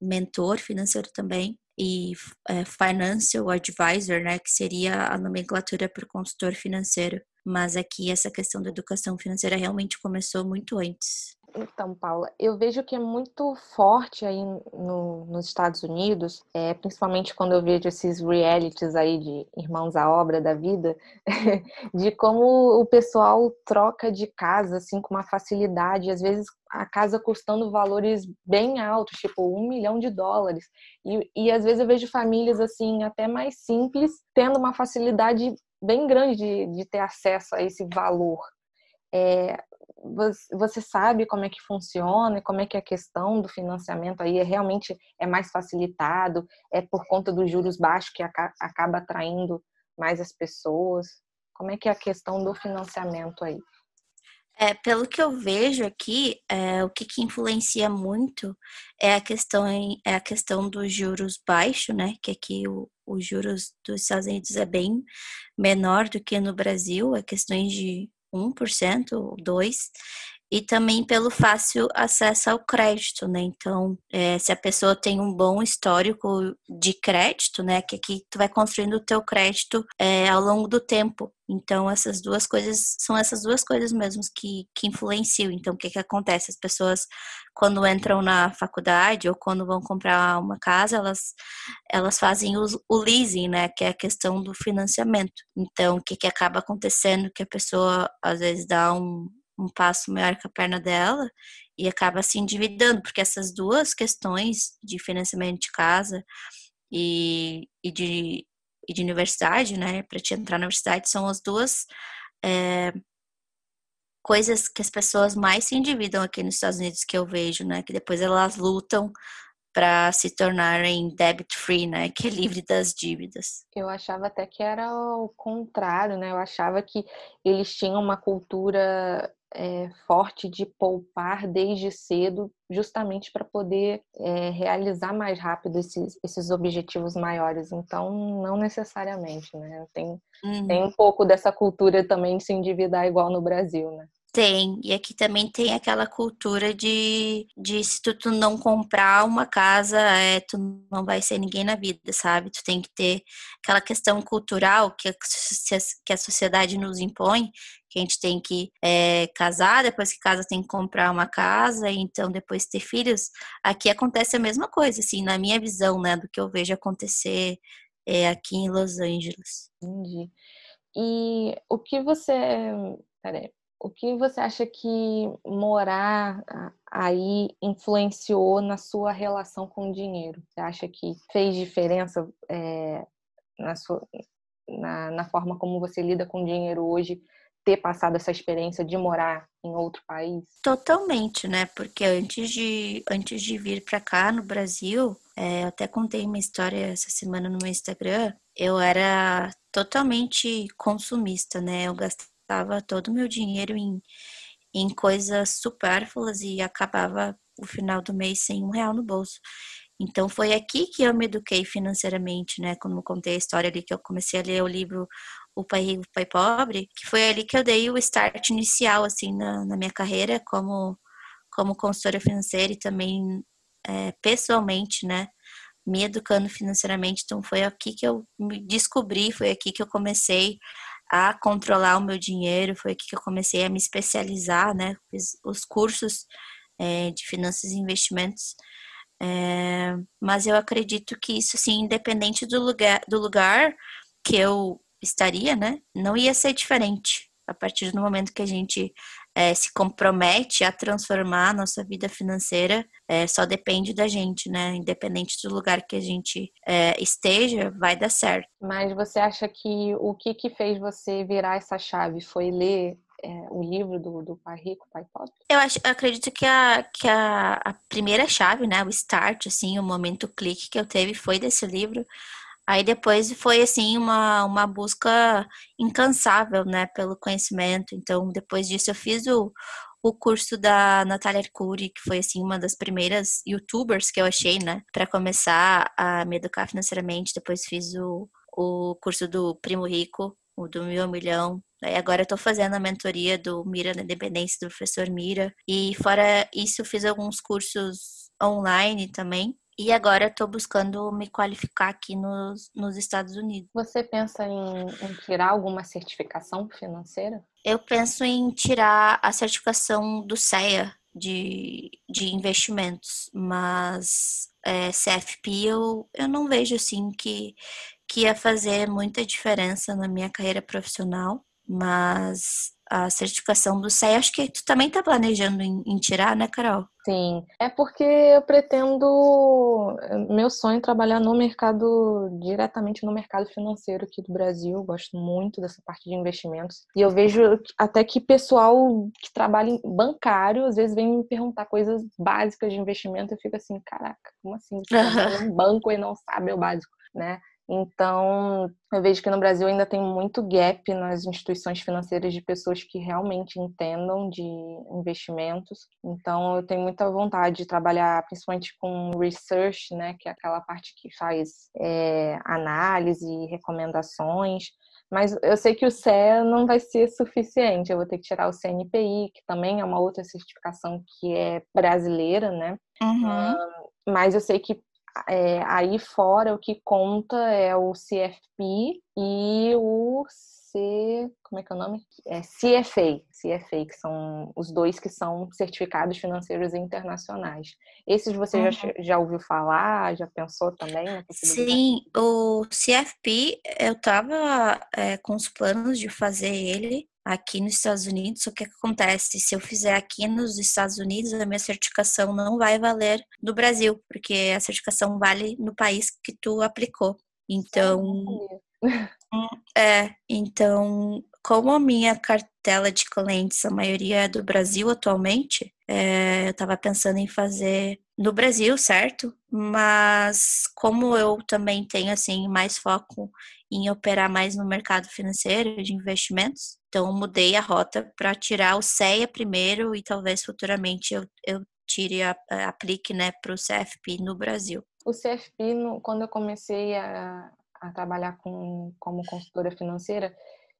mentor financeiro também, e é, financial advisor, né, que seria a nomenclatura para o consultor financeiro. Mas aqui essa questão da educação financeira realmente começou muito antes. Então, Paula, eu vejo que é muito forte aí no, nos Estados Unidos, é, principalmente quando eu vejo esses realities aí de Irmãos à Obra da Vida, de como o pessoal troca de casa, assim, com uma facilidade, às vezes a casa custando valores bem altos, tipo um milhão de dólares. E, e às vezes eu vejo famílias, assim, até mais simples, tendo uma facilidade bem grande de, de ter acesso a esse valor. É, você sabe como é que funciona e como é que a questão do financiamento aí é realmente é mais facilitado, é por conta dos juros baixos que acaba atraindo mais as pessoas? Como é que é a questão do financiamento aí? É, pelo que eu vejo aqui, é, o que, que, influencia muito é a questão é a questão dos juros baixos, né? Que aqui o, os juros dos Estados Unidos é bem menor do que no Brasil, é questões de 1% ou 2%, e também pelo fácil acesso ao crédito, né? Então, é, se a pessoa tem um bom histórico de crédito, né? Que aqui tu vai construindo o teu crédito é, ao longo do tempo. Então, essas duas coisas, são essas duas coisas mesmo que, que influenciam. Então, o que que acontece? As pessoas, quando entram na faculdade ou quando vão comprar uma casa, elas, elas fazem o, o leasing, né? Que é a questão do financiamento. Então, o que que acaba acontecendo? Que a pessoa, às vezes, dá um, um passo maior que a perna dela e acaba se endividando, porque essas duas questões de financiamento de casa e, e, de, e de universidade, né, para te entrar na universidade, são as duas é, coisas que as pessoas mais se endividam aqui nos Estados Unidos que eu vejo, né, que depois elas lutam para se tornarem debt free, né, que é livre das dívidas. Eu achava até que era o contrário, né? Eu achava que eles tinham uma cultura é, forte de poupar desde cedo, justamente para poder é, realizar mais rápido esses, esses objetivos maiores. Então, não necessariamente, né? Tem, uhum. tem um pouco dessa cultura também de se endividar igual no Brasil, né? Tem, e aqui também tem aquela cultura de, de se tu, tu não comprar uma casa, é, tu não vai ser ninguém na vida, sabe? Tu tem que ter aquela questão cultural que a, que a sociedade nos impõe, que a gente tem que é, casar, depois que casa tem que comprar uma casa, então depois ter filhos. Aqui acontece a mesma coisa, assim, na minha visão, né, do que eu vejo acontecer é, aqui em Los Angeles. Entendi. E o que você. Peraí o que você acha que morar aí influenciou na sua relação com o dinheiro? Você acha que fez diferença é, na, sua, na, na forma como você lida com o dinheiro hoje? ter passado essa experiência de morar em outro país? Totalmente, né? Porque antes de, antes de vir para cá no Brasil, é, eu até contei uma história essa semana no meu Instagram. Eu era totalmente consumista, né? Eu gastava todo o meu dinheiro em, em coisas supérfluas e acabava o final do mês sem um real no bolso. Então foi aqui que eu me eduquei financeiramente, né? Eu contei a história ali que eu comecei a ler o livro O Pai Rico, o Pai Pobre, que foi ali que eu dei o start inicial assim na, na minha carreira como como consultora financeira e também é, pessoalmente, né? Me educando financeiramente. Então foi aqui que eu me descobri, foi aqui que eu comecei a controlar o meu dinheiro, foi aqui que eu comecei a me especializar, né? Fiz os cursos é, de finanças e investimentos. É, mas eu acredito que isso, assim, independente do lugar, do lugar que eu estaria, né? Não ia ser diferente a partir do momento que a gente é, se compromete a transformar a nossa vida financeira, é, só depende da gente, né? Independente do lugar que a gente é, esteja, vai dar certo. Mas você acha que o que, que fez você virar essa chave foi ler é, o livro do, do Pai Rico, Pai Pobre? Eu, acho, eu acredito que, a, que a, a primeira chave, né, o start, assim, o momento clique que eu teve foi desse livro. Aí depois foi assim uma, uma busca incansável, né, pelo conhecimento. Então, depois disso eu fiz o, o curso da Natália Arcuri, que foi assim uma das primeiras youtubers que eu achei, né, para começar a me educar financeiramente. Depois fiz o, o curso do Primo Rico, o do Mil Milhão. Aí agora eu tô fazendo a mentoria do Mira na Independência do professor Mira. E fora isso, fiz alguns cursos online também. E agora estou buscando me qualificar aqui nos, nos Estados Unidos. Você pensa em, em, tirar alguma certificação financeira? Eu penso em tirar a certificação do CEA de, de investimentos, mas é, CFP eu, eu não vejo assim que, que ia fazer muita diferença na minha carreira profissional, mas a certificação do SEI. Acho que tu também está planejando em, em, tirar, né, Carol? Sim, é porque eu pretendo. Meu sonho é trabalhar no mercado, diretamente no mercado financeiro aqui do Brasil. Eu gosto muito dessa parte de investimentos. E eu vejo até que pessoal que trabalha em bancário, às vezes vem me perguntar coisas básicas de investimento. Eu fico assim, caraca, como assim? Você trabalha em banco e não sabe o básico, né? Então, eu vejo que no Brasil ainda tem muito gap nas instituições financeiras de pessoas que realmente entendam de investimentos. Então, eu tenho muita vontade de trabalhar principalmente com research, né, que é aquela parte que faz é, análise e recomendações. Mas eu sei que o CE não vai ser suficiente. Eu vou ter que tirar o CNPI, que também é uma outra certificação que é brasileira, né? Uhum. mas eu sei que é, aí fora o que conta é o CFP e o C. Como é que é o nome? É CFA, CFA, que são os dois que são certificados financeiros internacionais. Esses você uhum. já, já ouviu falar? Já pensou também? Sim, o CFP, eu estava é, com os planos de fazer ele aqui nos Estados Unidos. O que, que acontece? Se eu fizer aqui nos Estados Unidos, a minha certificação não vai valer no Brasil, porque a certificação vale no país que tu aplicou. Então, é, então, como a minha cartela de clientes, a maioria é do Brasil atualmente, é, eu estava pensando em fazer no Brasil, certo? Mas como eu também tenho assim mais foco em operar mais no mercado financeiro de investimentos, então mudei a rota para tirar o CEA primeiro e talvez futuramente eu, eu tire a, aplique né para o CFP no Brasil. O CFP, quando eu comecei a, a trabalhar com, como consultora financeira,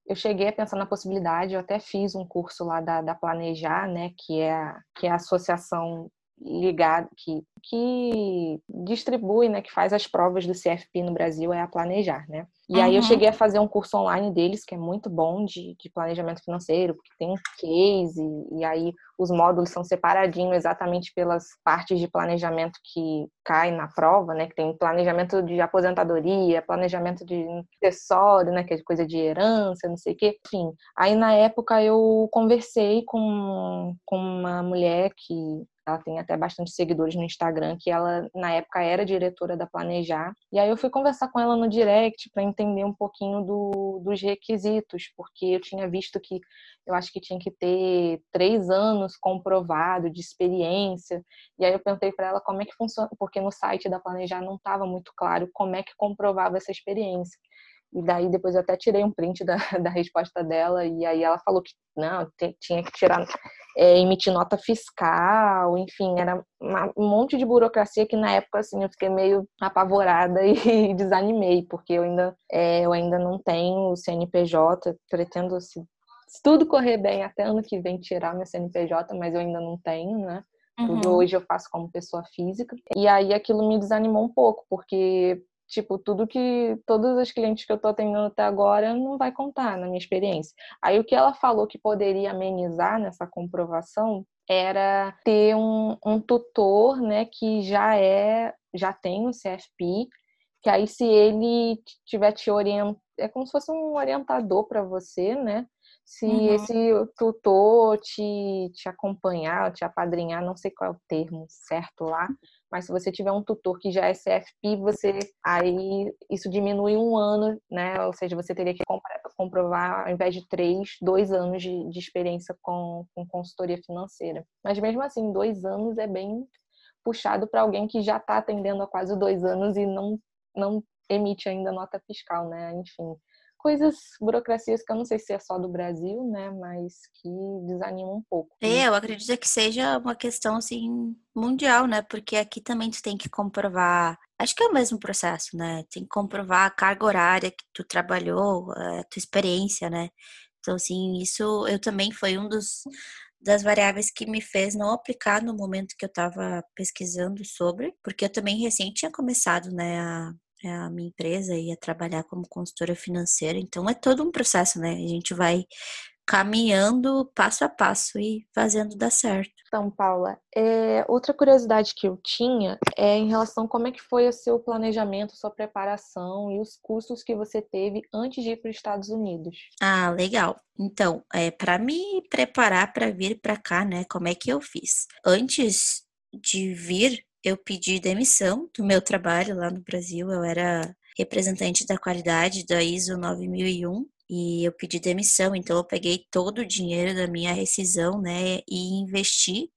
eu cheguei a pensar na possibilidade, eu até fiz um curso lá da, da Planejar, né, que é, que é a associação ligada, que, que distribui, né, que faz as provas do CFP no Brasil, é a Planejar, né. E uhum. aí eu cheguei a fazer um curso online deles, que é muito bom, de, de planejamento financeiro, porque tem um case, e, e aí os módulos são separadinhos exatamente pelas partes de planejamento que caem na prova, né? Que tem planejamento de aposentadoria, planejamento de acessório, né? Que é coisa de herança, não sei o quê. Enfim, aí na época eu conversei com, com uma mulher que ela tem até bastante seguidores no Instagram, que ela na época era diretora da Planejar. E aí eu fui conversar com ela no direct para entender um pouquinho do, dos requisitos, porque eu tinha visto que eu acho que tinha que ter três anos comprovado de experiência. E aí eu perguntei para ela como é que funciona, porque no site da Planejar não estava muito claro como é que comprovava essa experiência. E daí depois eu até tirei um print da, da resposta dela e aí ela falou que não, tinha que tirar, é, emitir nota fiscal, enfim, era uma, um monte de burocracia que na época assim eu fiquei meio apavorada e desanimei, porque eu ainda, é, eu ainda não tenho o CNPJ, pretendo se, se tudo correr bem até ano que vem tirar meu CNPJ, mas eu ainda não tenho, né? Tudo uhum. hoje eu faço como pessoa física. E aí aquilo me desanimou um pouco, porque tipo, tudo que todos os clientes que eu tô atendendo até agora não vai contar na minha experiência. Aí o que ela falou que poderia amenizar nessa comprovação era ter um, um tutor, né, que já é, já tem o CFP, que aí se ele tiver te orientando, é como se fosse um orientador para você, né? Se uhum. esse tutor te, te acompanhar, te apadrinhar, não sei qual é o termo certo lá, mas se você tiver um tutor que já é CFP, você aí isso diminui um ano, né? Ou seja, você teria que comprovar, ao invés de três, dois anos de, de experiência com, com consultoria financeira. Mas mesmo assim, dois anos é bem puxado para alguém que já está atendendo há quase dois anos e não, não emite ainda nota fiscal, né? Enfim, coisas, burocracias que eu não sei se é só do Brasil, né, mas que desanimam um pouco. É, eu acredito que seja uma questão, assim, mundial, né, porque aqui também tu tem que comprovar, acho que é o mesmo processo, né, tem que comprovar a carga horária que tu trabalhou, a tua experiência, né, então, assim, isso eu também foi um dos das variáveis que me fez não aplicar no momento que eu estava pesquisando sobre, porque eu também recém tinha começado, né, a a minha empresa e a trabalhar como consultora financeira. Então é todo um processo, né? A gente vai caminhando passo a passo e fazendo dar certo. Então, Paula, é, outra curiosidade que eu tinha é em relação a como é que foi o seu planejamento, sua preparação e os custos que você teve antes de ir para os Estados Unidos. Ah, legal. Então, é, para me preparar para vir para cá, né? Como é que eu fiz? Antes de vir, eu pedi demissão do meu trabalho lá no Brasil. Eu era representante da qualidade da ISO 9001 e eu pedi demissão, então eu peguei todo o dinheiro da minha rescisão, né, e investi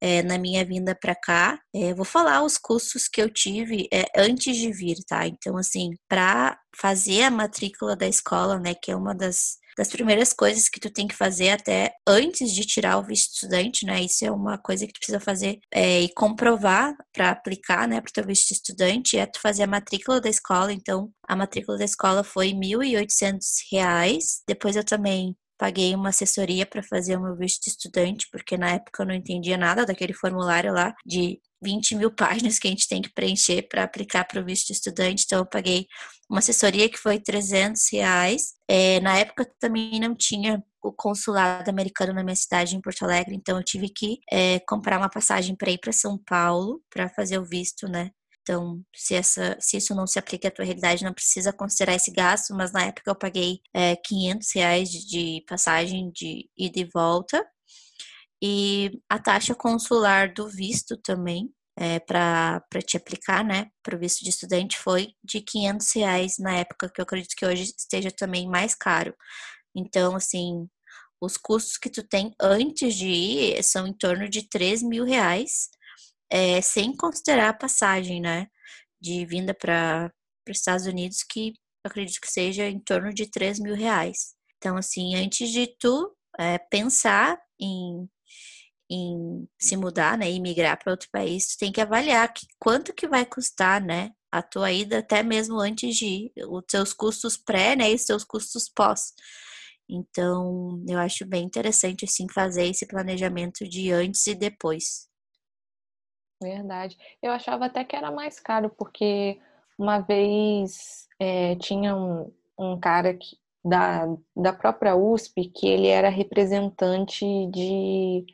é, na minha vinda para cá. É, vou falar os custos que eu tive é, antes de vir, tá? Então, assim, para fazer a matrícula da escola, né, que é uma das das primeiras coisas que tu tem que fazer até antes de tirar o visto estudante, né? Isso é uma coisa que tu precisa fazer é, e comprovar para aplicar, né, para o teu visto estudante, é tu fazer a matrícula da escola. Então, a matrícula da escola foi R$ 1.800. Depois eu também paguei uma assessoria para fazer o meu visto de estudante, porque na época eu não entendia nada daquele formulário lá de 20 mil páginas que a gente tem que preencher para aplicar para o visto de estudante. Então, eu paguei uma assessoria que foi 300 reais. É, na época também não tinha o consulado americano na minha cidade, em Porto Alegre, então eu tive que é, comprar uma passagem para ir para São Paulo para fazer o visto, né? Então, se, essa, se isso não se aplica à tua realidade, não precisa considerar esse gasto, mas na época eu paguei é, 500 reais de, de passagem de ida e volta. E a taxa consular do visto também, é, para te aplicar, né, para o visto de estudante foi de 500 reais na época, que eu acredito que hoje esteja também mais caro. Então, assim, os custos que tu tem antes de ir são em torno de 3 mil reais, é, sem considerar a passagem, né, de vinda para os Estados Unidos, que acredito que seja em torno de 3 mil reais. Então, assim, antes de tu é, pensar em em se mudar, né, e migrar para outro país, tu tem que avaliar que, quanto que vai custar, né, a tua ida até mesmo antes de ir, os seus custos pré, né, e os seus custos pós. Então, eu acho bem interessante, assim, fazer esse planejamento de antes e depois. Verdade. Eu achava até que era mais caro, porque uma vez é, tinha um, um cara que, da, da própria USP que ele era representante de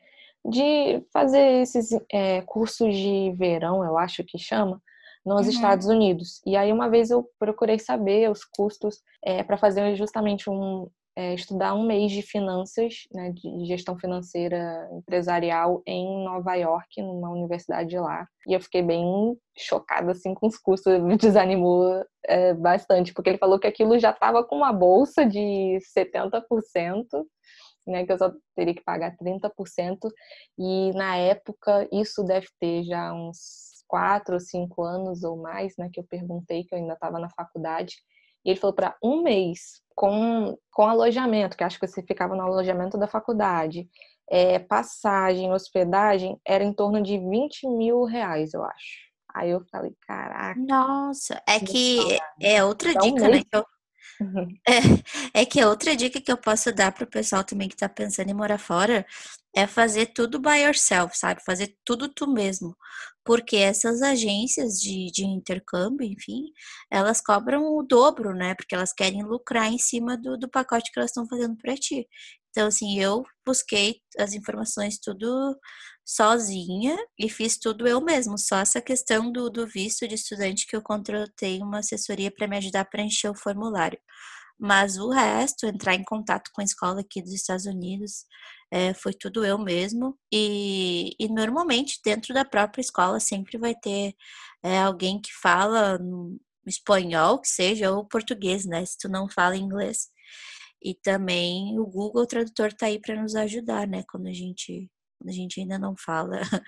de fazer esses é, cursos de verão, eu acho que chama, nos uhum. Estados Unidos. E aí uma vez eu procurei saber os custos é, para fazer justamente um é, estudar um mês de finanças, né, de gestão financeira empresarial em Nova York, numa universidade lá. E eu fiquei bem chocada assim com os custos, me desanimou é, bastante, porque ele falou que aquilo já estava com uma bolsa de 70% né, que eu só teria que pagar 30%, e na época isso deve ter já uns quatro ou cinco anos ou mais, né, que eu perguntei, que eu ainda estava na faculdade, E ele falou para um mês com, com alojamento, que acho que você ficava no alojamento da faculdade, é, passagem, hospedagem, era em torno de 20 mil reais, eu acho. Aí eu falei, caraca. Nossa, é que é outra dica, né? Que eu, Uhum. É, é que outra dica que eu posso dar para o pessoal também que está pensando em morar fora é fazer tudo by yourself, sabe? Fazer tudo tu mesmo. Porque essas agências de, de intercâmbio, enfim, elas cobram o dobro, né? Porque elas querem lucrar em cima do, do pacote que elas estão fazendo para ti. Então, assim, eu busquei as informações tudo sozinha e fiz tudo eu mesmo. Só essa questão do, do visto de estudante que eu contratei uma assessoria para me ajudar a preencher o formulário. Mas o resto, entrar em contato com a escola aqui dos Estados Unidos, é, foi tudo eu mesmo. E, e, normalmente, dentro da própria escola, sempre vai ter é, alguém que fala espanhol, que seja, ou português, né? Se tu não fala inglês. E também o Google Tradutor está aí para nos ajudar, né? Quando a gente a gente ainda não fala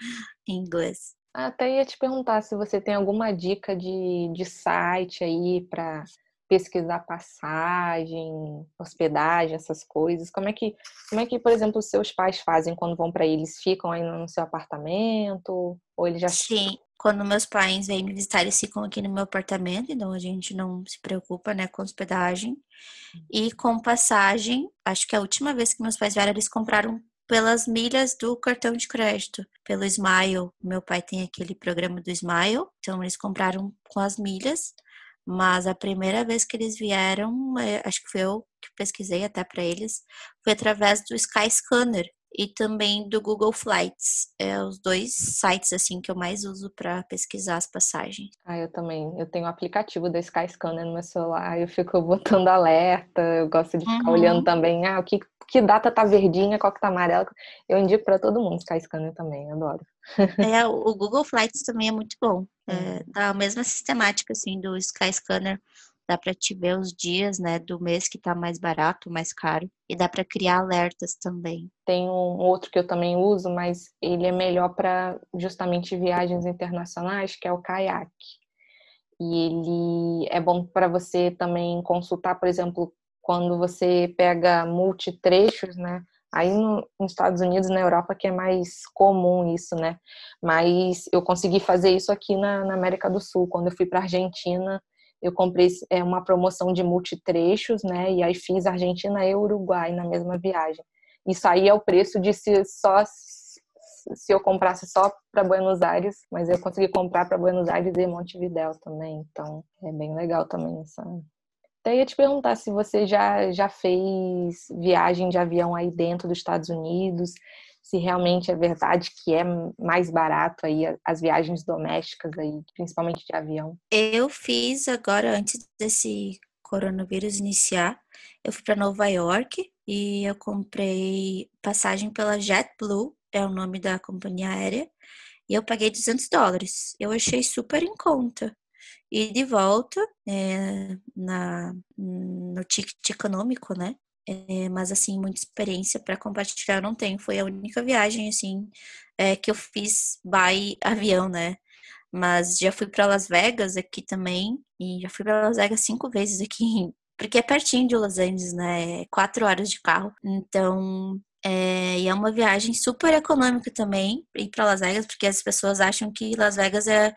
inglês. Até ia te perguntar se você tem alguma dica de, de site aí para pesquisar passagem, hospedagem, essas coisas. Como é que, como é que, por exemplo, os seus pais fazem quando vão para eles? Ficam aí no seu apartamento ou eles já Sim, quando meus pais vêm me visitar, eles ficam aqui no meu apartamento, então a gente não se preocupa, né, com hospedagem. E com passagem, acho que a última vez que meus pais vieram, eles compraram pelas milhas do cartão de crédito, pelo Smile. Meu pai tem aquele programa do Smile, então eles compraram com as milhas. Mas a primeira vez que eles vieram, é, acho que foi eu que pesquisei até para eles, foi através do Skyscanner e também do Google Flights. É os dois sites assim que eu mais uso para pesquisar as passagens. Ah, eu também. Eu tenho o aplicativo da Skyscanner no meu celular, eu fico botando alerta, eu gosto de ficar uhum. olhando também, ah, o que que data tá verdinha, qual que tá amarela. Eu indico para todo mundo Skyscanner também, adoro. É, o Google Flights também é muito bom. É, dá a mesma sistemática assim do Skyscanner. Dá para te ver os dias, né, do mês que tá mais barato, mais caro, e dá para criar alertas também. Tem um outro que eu também uso, mas ele é melhor para justamente viagens internacionais, que é o Kayak. E ele é bom para você também consultar, por exemplo, quando você pega multitrechos, né? Aí no, nos Estados Unidos, na Europa, que é mais comum isso, né? Mas eu consegui fazer isso aqui na, na América do Sul. Quando eu fui para Argentina, eu comprei é, uma promoção de multitrechos, né? E aí fiz Argentina e Uruguai na mesma viagem. Isso aí é o preço de se só se eu comprasse só para Buenos Aires, mas eu consegui comprar para Buenos Aires e Montevidéu também. Então é bem legal também essa até ia te perguntar se você já, já fez viagem de avião aí dentro dos Estados Unidos, se realmente é verdade que é mais barato aí as viagens domésticas aí, principalmente de avião. Eu fiz agora, antes desse coronavírus iniciar, eu fui para Nova York e eu comprei passagem pela JetBlue, é o nome da companhia aérea, e eu paguei 200 dólares. Eu achei super em conta e de volta é, na, no ticket econômico, né? É, mas assim, muita experiência para compartilhar eu não tenho. Foi a única viagem assim é, que eu fiz by avião, né? Mas já fui para Las Vegas aqui também e já fui para Las Vegas cinco vezes aqui, porque é pertinho de Los Angeles, né? É quatro horas de carro. Então é, e é uma viagem super econômica também ir para Las Vegas, porque as pessoas acham que Las Vegas é,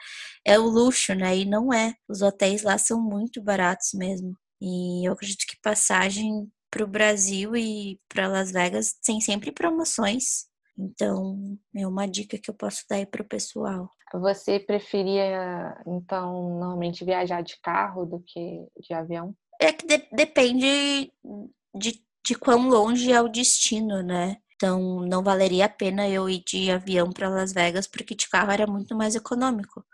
é o luxo, né? E não é. Os hotéis lá são muito baratos mesmo. E eu acredito que passagem para o Brasil e para Las Vegas tem sempre promoções. Então, é uma dica que eu posso dar aí para o pessoal. Você preferia, então, normalmente viajar de carro do que de avião? É que de depende de de quão longe é o destino, né? Então, não valeria a pena eu ir de avião para Las Vegas, porque de carro era muito mais econômico.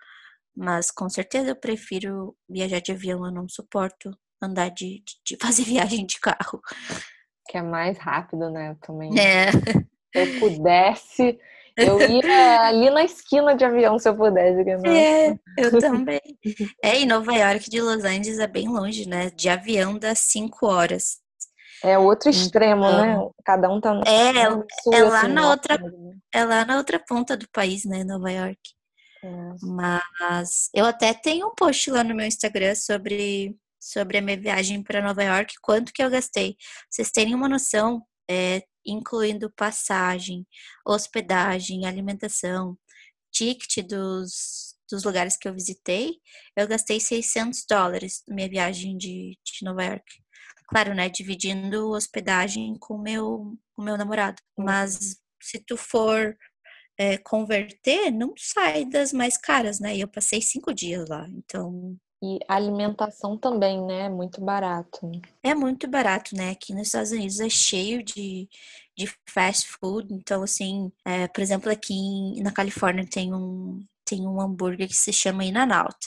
Mas com certeza eu prefiro viajar de avião, eu não suporto andar de, de, fazer viagem de carro. Que é mais rápido, né? Eu também. É. Se eu pudesse, eu ia ali na esquina de avião se eu pudesse. É, eu também. É, e Nova York de Los Angeles é bem longe, né? De avião dá cinco horas. É outro extremo, então, né? Cada um tá no, é, no sul, é lá assim, na outra, é lá na outra ponta do país, né, Nova York. É. Mas eu até tenho um post lá no meu Instagram sobre sobre a minha viagem para Nova York, quanto que eu gastei. Vocês terem uma noção, é, incluindo passagem, hospedagem, alimentação, ticket dos, dos lugares que eu visitei, eu gastei 600 dólares na minha viagem de, de Nova York. Claro, né, dividindo hospedagem com meu, o meu namorado. Mas se tu for é, converter, não sai das mais caras, né? E eu passei cinco dias lá, então e alimentação também, né? Muito barato. É muito barato, né? Aqui nos Estados Unidos é cheio de, de fast food. Então, assim, é, por exemplo, aqui em, na Califórnia tem um, tem um hambúrguer que se chama In-N-Out.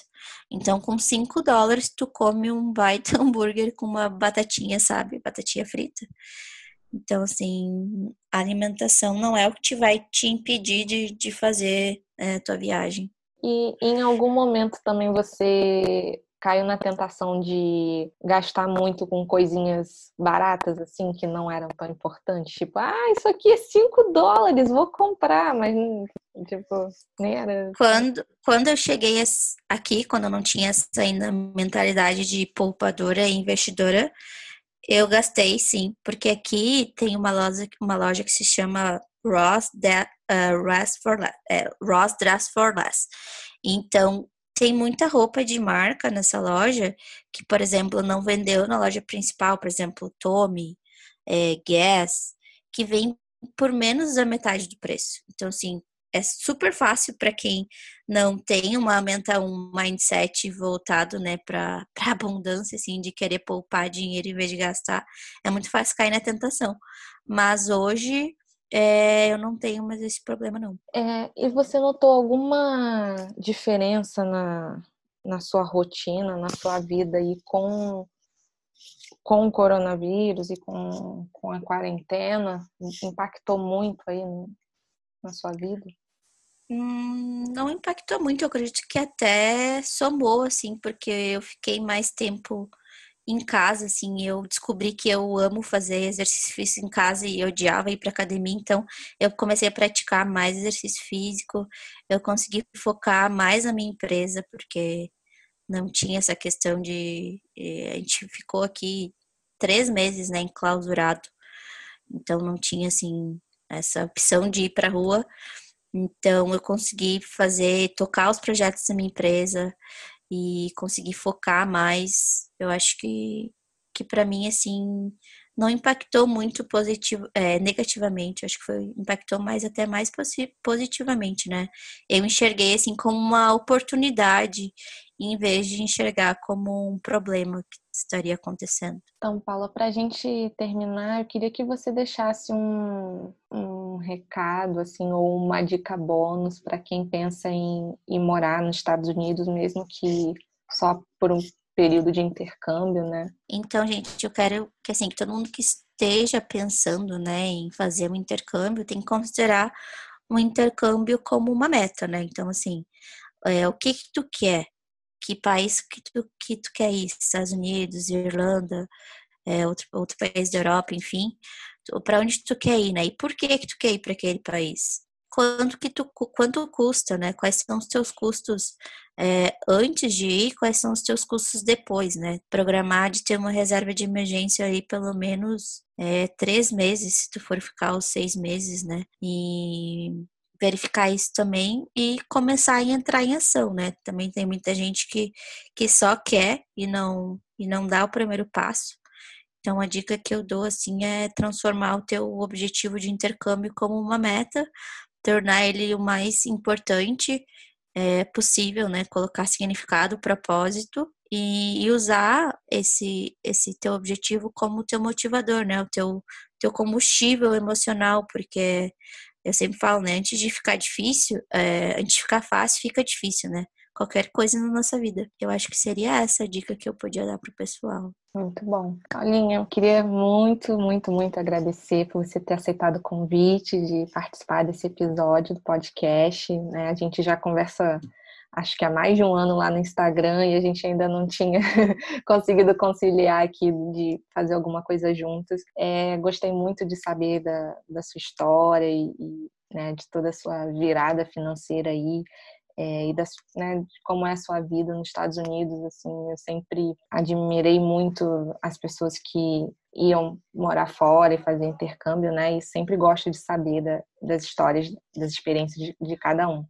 Então, com 5 dólares, tu come um baita hambúrguer com uma batatinha, sabe? Batatinha frita. Então, assim, a alimentação não é o que te vai te impedir de, de fazer é, tua viagem. E em algum momento também você caiu na tentação de gastar muito com coisinhas baratas, assim, que não eram tão importantes? Tipo, ah, isso aqui é 5 dólares, vou comprar, mas, tipo, nem era. Quando, quando eu cheguei aqui, quando eu não tinha essa ainda mentalidade de poupadora e investidora, eu gastei sim, porque aqui tem uma loja, uma loja que se chama Ross, de, uh, for less, é, Ross Dress for Less. Então, tem muita roupa de marca nessa loja que, por exemplo, não vendeu na loja principal, por exemplo, Tommy, é, Guess, que vem por menos da metade do preço. Então, assim, é super fácil para quem não tem uma menta, um mindset voltado, né, para abundância, assim, de querer poupar dinheiro em vez de gastar. É muito fácil cair na tentação. Mas hoje é, eu não tenho mais esse problema, não. É, e você notou alguma diferença na, na sua rotina, na sua vida aí com, com o coronavírus e com, com a quarentena? Impactou muito aí na sua vida? Hum, não impactou muito, eu acredito que até somou, assim, porque eu fiquei mais tempo em casa, assim, eu descobri que eu amo fazer exercício físico em casa e eu odiava ir para academia, então eu comecei a praticar mais exercício físico, eu consegui focar mais na minha empresa, porque não tinha essa questão de. Eh, a gente ficou aqui três meses, né, enclausurado, então não tinha, assim, essa opção de ir para rua. Então eu consegui fazer, tocar os projetos da minha empresa, e conseguir focar mais, eu acho que, que para mim, assim, não impactou muito positivo, é, negativamente, acho que foi, impactou mais até mais positivamente, né? Eu enxerguei, assim, como uma oportunidade, em vez de enxergar como um problema que estaria acontecendo. Então, Paula, para a gente terminar, eu queria que você deixasse um, um recado, assim, ou uma dica bônus para quem pensa em, em morar nos Estados Unidos, mesmo que só por um período de intercâmbio, né? Então, gente, eu quero que assim que todo mundo que esteja pensando, né, em fazer um intercâmbio tem que considerar um intercâmbio como uma meta, né? Então, assim, é, o que que tu quer? que país que tu, que tu quer ir, Estados Unidos, Irlanda, é, outro, outro país da Europa, enfim, para onde tu quer ir, né? E por que que tu quer ir para aquele país? Quanto que tu, quanto custa, né? Quais são os teus custos é, antes de ir, quais são os teus custos depois, né? Programar de ter uma reserva de emergência aí pelo menos é, três meses, se tu for ficar os seis meses, né? E verificar isso também e começar a entrar em ação, né? Também tem muita gente que, que só quer e não, e não dá o primeiro passo. Então, a dica que eu dou, assim, é transformar o teu objetivo de intercâmbio como uma meta, tornar ele o mais importante é, possível, né? Colocar significado, propósito e, e, usar esse, esse teu objetivo como teu motivador, né? O teu, teu combustível emocional, porque eu sempre falo, né? Antes de ficar difícil, é, antes de ficar fácil, fica difícil, né? Qualquer coisa na nossa vida. Eu acho que seria essa a dica que eu podia dar pro pessoal. Muito bom. Paulinha, eu queria muito, muito, muito agradecer por você ter aceitado o convite de participar desse episódio do podcast. Né? A gente já conversa acho que há mais de um ano lá no Instagram e a gente ainda não tinha conseguido conciliar aqui de fazer alguma coisa juntas. É, gostei muito de saber da, da sua história e, e né, de toda a sua virada financeira aí. É, e das, né, de como é a sua vida nos Estados Unidos. Assim, eu sempre admirei muito as pessoas que iam morar fora e fazer intercâmbio, né? E sempre gosto de saber da, das histórias, das experiências de, de cada um.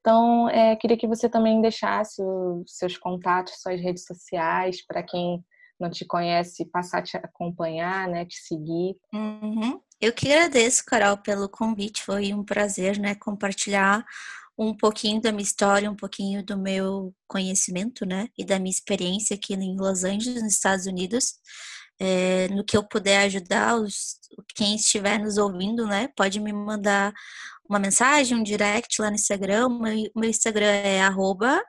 Então, é, queria que você também deixasse os seus contatos, suas redes sociais, para quem não te conhece, passar a te acompanhar, né, te seguir. Uhum. Eu que agradeço, Carol, pelo convite. Foi um prazer, né, compartilhar um pouquinho da minha história, um pouquinho do meu conhecimento, né, e da minha experiência aqui em Los Angeles, nos Estados Unidos. É, no que eu puder ajudar os, quem estiver nos ouvindo, né, pode me mandar uma mensagem, um direct lá no Instagram. Meu, meu Instagram é arroba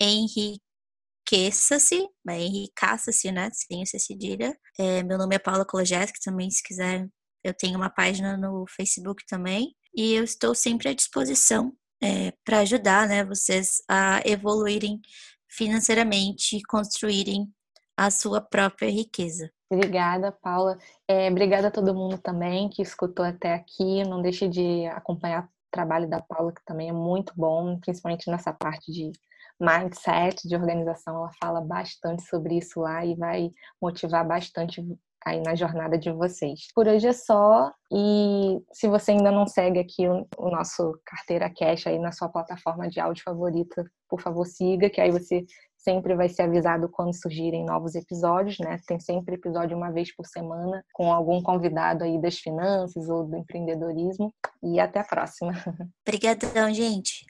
enriqueça-se, enricaça-se, né, sem essa cedilha. É, meu nome é Paula Kolojeski, também se quiser, eu tenho uma página no Facebook também. E eu estou sempre à disposição é, para ajudar, né, vocês a evoluírem financeiramente e construírem a sua própria riqueza. Obrigada, Paula. É, obrigada a todo mundo também que escutou até aqui. Não deixe de acompanhar o trabalho da Paula, que também é muito bom, principalmente nessa parte de mindset, de organização. Ela fala bastante sobre isso lá e vai motivar bastante aí na jornada de vocês. Por hoje é só e se você ainda não segue aqui o, nosso Carteira Cash aí na sua plataforma de áudio favorita, por favor siga, que aí você sempre vai ser avisado quando surgirem novos episódios, né? Tem sempre episódio uma vez por semana com algum convidado aí das finanças ou do empreendedorismo. E até a próxima. Obrigadão, gente.